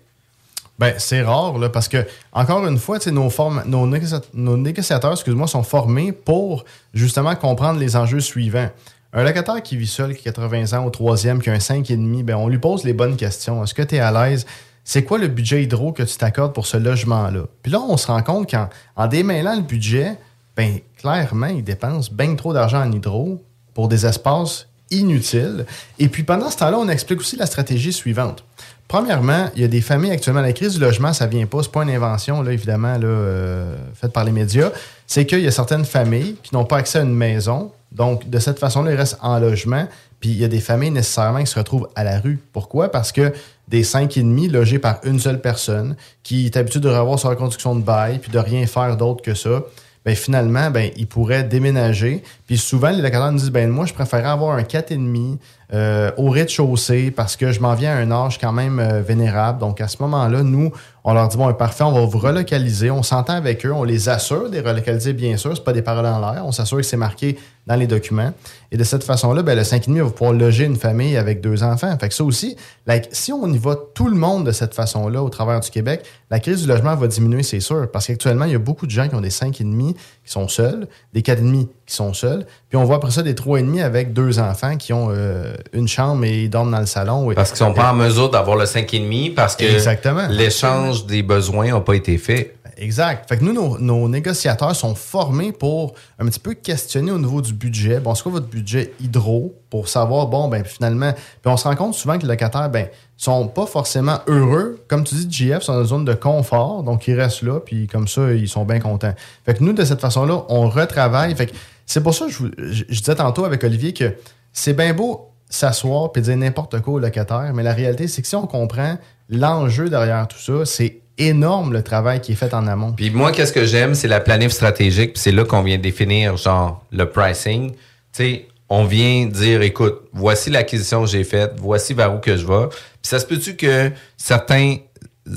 Ben, c'est rare, là, parce que, encore une fois, nos, nos, négocia- nos négociateurs excuse-moi, sont formés pour justement comprendre les enjeux suivants. Un locataire qui vit seul, qui a 80 ans, au troisième, qui a un 5,5, ben, on lui pose les bonnes questions. Est-ce que tu es à l'aise? C'est quoi le budget hydro que tu t'accordes pour ce logement-là? Puis là, on se rend compte qu'en en démêlant le budget, ben, clairement, il dépense bien trop d'argent en hydro pour des espaces inutiles. Et puis pendant ce temps-là, on explique aussi la stratégie suivante. Premièrement, il y a des familles actuellement, la crise du logement, ça vient pas, c'est pas une invention, évidemment, là, euh, faite par les médias. C'est qu'il y a certaines familles qui n'ont pas accès à une maison. Donc, de cette façon-là, ils restent en logement. Puis, il y a des familles nécessairement qui se retrouvent à la rue. Pourquoi? Parce que des cinq et demi logés par une seule personne, qui est habitué de revoir sa reconduction de bail, puis de rien faire d'autre que ça, ben finalement, ben, ils pourraient déménager. Puis souvent, les locataires nous disent, ben moi, je préférerais avoir un 4,5 euh, au rez-de-chaussée parce que je m'en viens à un âge quand même euh, vénérable. Donc, à ce moment-là, nous, on leur dit, bon, parfait, on va vous relocaliser. On s'entend avec eux, on les assure des relocaliser, bien sûr. C'est pas des paroles en l'air. On s'assure que c'est marqué dans les documents. Et de cette façon-là, ben, le 5,5 va pouvoir loger une famille avec deux enfants. Fait que ça aussi, like, si on y va tout le monde de cette façon-là au travers du Québec, la crise du logement va diminuer, c'est sûr. Parce qu'actuellement, il y a beaucoup de gens qui ont des 5,5 qui sont seuls, des 4,5 qui sont seuls. Puis on voit après ça des 3,5 avec deux enfants qui ont euh, une chambre et ils dorment dans le salon. Parce qu'ils sont pas en mesure d'avoir le 5,5 parce que Exactement. l'échange des besoins n'a pas été fait. exact. Fait que nous, nos, nos négociateurs sont formés pour un petit peu questionner au niveau du budget. Bon, c'est quoi votre budget hydro pour savoir, bon, ben finalement, puis on se rend compte souvent que les locataires, ben, sont pas forcément heureux. Comme tu dis, GF, sont dans une zone de confort, donc ils restent là, puis comme ça, ils sont bien contents. Fait que nous, de cette façon-là, on retravaille. Fait que c'est pour ça que je, disais tantôt avec Olivier que c'est bien beau s'asseoir puis dire n'importe quoi au locataire, mais la réalité, c'est que si on comprend l'enjeu derrière tout ça, c'est énorme le travail qui est fait en amont. Puis moi, qu'est-ce que j'aime, c'est la planif stratégique. Puis c'est là qu'on vient définir, genre, le pricing. Tu sais, on vient dire, écoute, voici l'acquisition que j'ai faite, voici vers où que je vais. Puis ça se peut-tu que certains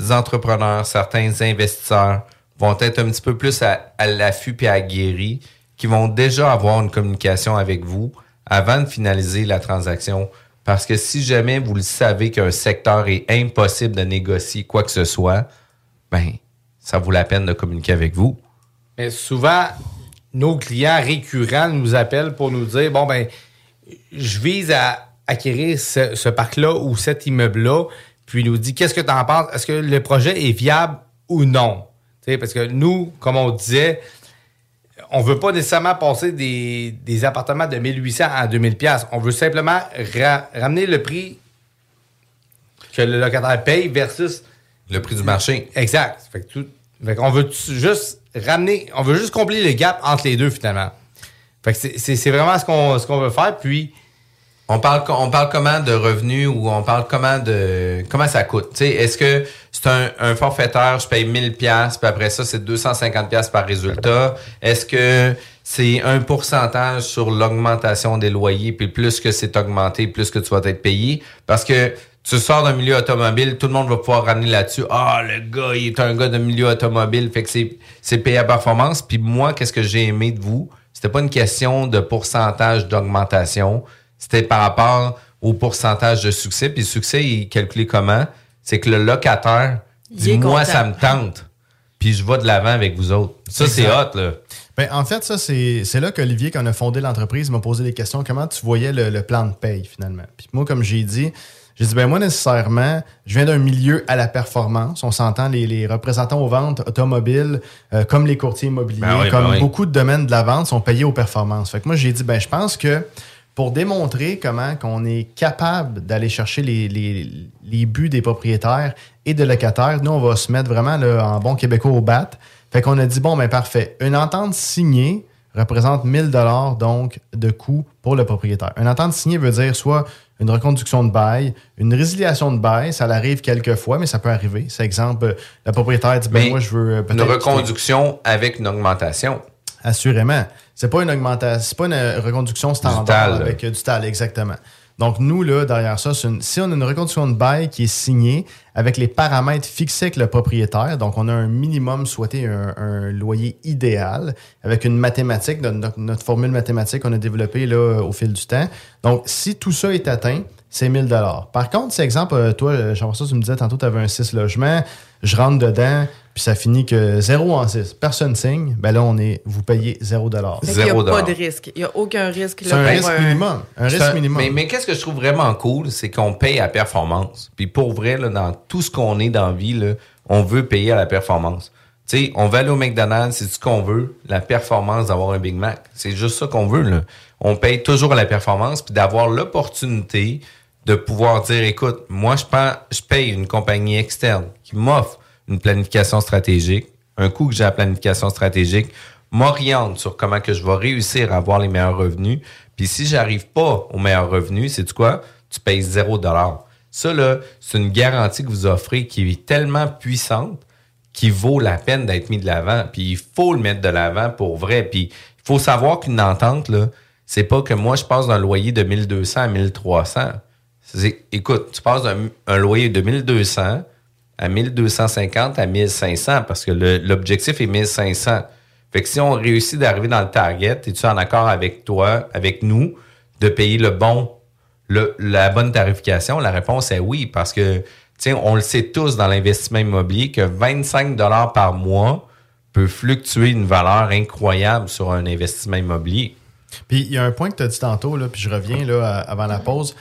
entrepreneurs, certains investisseurs vont être un petit peu plus à, à l'affût puis aguerris, qui vont déjà avoir une communication avec vous avant de finaliser la transaction. Parce que si jamais vous le savez qu'un secteur est impossible de négocier quoi que ce soit, ben, ça vaut la peine de communiquer avec vous. Mais souvent, nos clients récurrents nous appellent pour nous dire bon, ben, je vise à acquérir ce, parc-là ou cet immeuble-là, puis nous dit qu'est-ce que tu en penses? Est-ce que le projet est viable ou non? Parce que nous, comme on disait, on veut pas nécessairement passer des, des appartements de 1800 à 2000 pièces. On veut simplement ra- ramener le prix que le locataire paye versus le prix du marché. Exact. Fait que tout- fait qu'on veut tu- juste ramener, on veut juste combler le gap entre les deux finalement. Fait que c'est- vraiment ce qu'on ce qu'on veut faire. Puis On parle, on parle comment de revenus ou on parle comment de comment ça coûte? Est-ce que c'est un, un forfaiteur, je paye 1000 pièces puis après ça, c'est 250 pièces par résultat? Est-ce que c'est un pourcentage sur l'augmentation des loyers, puis plus que c'est augmenté, plus que tu vas être payé? Parce que tu sors d'un milieu automobile, tout le monde va pouvoir ramener là-dessus. Ah, le gars, il est un gars de milieu automobile, fait que c'est, c'est payé à performance. Puis moi, qu'est-ce que j'ai aimé de vous? C'était pas une question de pourcentage d'augmentation. C'était par rapport au pourcentage de succès. Puis le succès, il est calculé comment? C'est que le locataire Il dit Moi, content. ça me tente. Puis je vais de l'avant avec vous autres. Ça, c'est hot, là. Ben, en fait, ça, c'est c'est là qu'Olivier, quand on a fondé l'entreprise, m'a posé des questions. Comment tu voyais le, le plan de paye, finalement? Puis moi, comme j'ai dit, j'ai dit, ben moi, nécessairement, je viens d'un milieu à la performance. On s'entend, les, les représentants aux ventes automobiles, euh, comme les courtiers immobiliers, Ben oui, ben comme oui. beaucoup de domaines de la vente, sont payés aux performances. Fait que moi, j'ai dit, ben je pense que pour démontrer comment qu'on est capable d'aller chercher les, les, les buts des propriétaires et des locataires, nous, on va se mettre vraiment là, en bon québécois au bat. Fait qu'on a dit, bon, ben parfait. Une entente signée représente 1000 dollars donc de coût pour le propriétaire. Une entente signée veut dire soit une reconduction de bail, une résiliation de bail, ça l'arrive quelques fois, mais ça peut arriver. C'est exemple, le propriétaire dit, ben Mais moi, je veux euh, Une reconduction avec une augmentation. Assurément. C'est pas une augmentation, c'est pas une euh, reconduction standard avec euh, du tal, exactement. Donc, nous, là, derrière ça, une- si on a une reconduction de bail qui est signée avec les paramètres fixés avec le propriétaire, donc on a un minimum souhaité, un, un loyer idéal, avec une mathématique, notre, formule mathématique qu'on a développée là, au fil du temps. Donc, si tout ça est atteint, c'est 1000 Par contre, c'est exemple, euh, toi, Jean-François, tu me disais tantôt, tu avais un 6 logements, je rentre dedans, puis ça finit que 0 en 6. Personne signe, ben là, on est, vous payez 0 Fait qu'il n'y a pas de risque. Il n'y a aucun risque. C'est un risque minimum. Un risque un- minimum. Mais, mais qu'est-ce que je trouve vraiment cool, c'est qu'on paye à performance. Puis pour vrai, là, dans tout ce qu'on est dans la vie, là, on veut payer à la performance. Tu sais, on va aller au McDonald's, c'est ce qu'on veut, la performance d'avoir un Big Mac. C'est juste ça qu'on veut. Là. On paye toujours à la performance, puis d'avoir l'opportunité de pouvoir dire, écoute, moi, je paye une compagnie externe qui m'offre une planification stratégique. Un coup que j'ai la planification stratégique, m'oriente sur comment que je vais réussir à avoir les meilleurs revenus. Puis si j'arrive pas aux meilleurs revenus, c'est quoi? Tu payes zéro dollar. Ça, là, c'est une garantie que vous offrez qui est tellement puissante qui vaut la peine d'être mis de l'avant. Puis il faut le mettre de l'avant pour vrai. Puis il faut savoir qu'une entente, là, c'est pas que moi, je passe d'un loyer de 1200 à 1300. C'est- écoute, tu passes d'un un loyer de 1200 à 1250 à 1500 parce que l'objectif est 1500. Fait que si on réussit d'arriver dans le target, es-tu en accord avec toi, avec nous, de payer le bon, la bonne tarification? La réponse est oui, parce que, sais, on le sait tous dans l'investissement immobilier que 25 dollars par mois peut fluctuer une valeur incroyable sur un investissement immobilier. Puis il y a un point que tu as dit tantôt, là, puis je reviens là, avant la pause.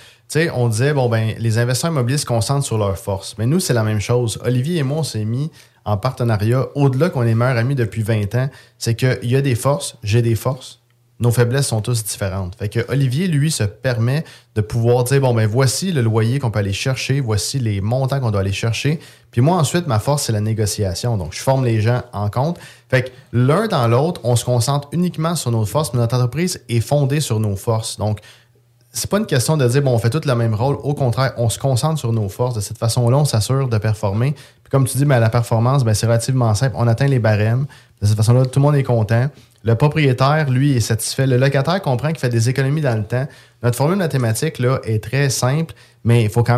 On disait, bon, ben, les investisseurs immobiliers se concentrent sur leurs forces. Mais nous, c'est la même chose. Olivier et moi, on s'est mis en partenariat, au-delà qu'on est meilleurs amis depuis 20 ans, c'est qu'il y a des forces, j'ai des forces. Nos faiblesses sont tous différentes. Fait que Olivier, lui, se permet de pouvoir dire bon, ben voici le loyer qu'on peut aller chercher, voici les montants qu'on doit aller chercher. Puis moi, ensuite, ma force, c'est la négociation. Donc, je forme les gens en compte. Fait que l'un dans l'autre, on se concentre uniquement sur nos forces, mais notre entreprise est fondée sur nos forces. Donc, c'est pas une question de dire, bon, on fait tout le même rôle. Au contraire, on se concentre sur nos forces. De cette façon-là, on s'assure de performer. Puis comme tu dis, ben, la performance, ben, c'est relativement simple. On atteint les barèmes. De cette façon-là, tout le monde est content. Le propriétaire, lui, est satisfait. Le locataire comprend qu'il fait des économies dans le temps. Notre formule mathématique, là, est très simple, mais il faut quand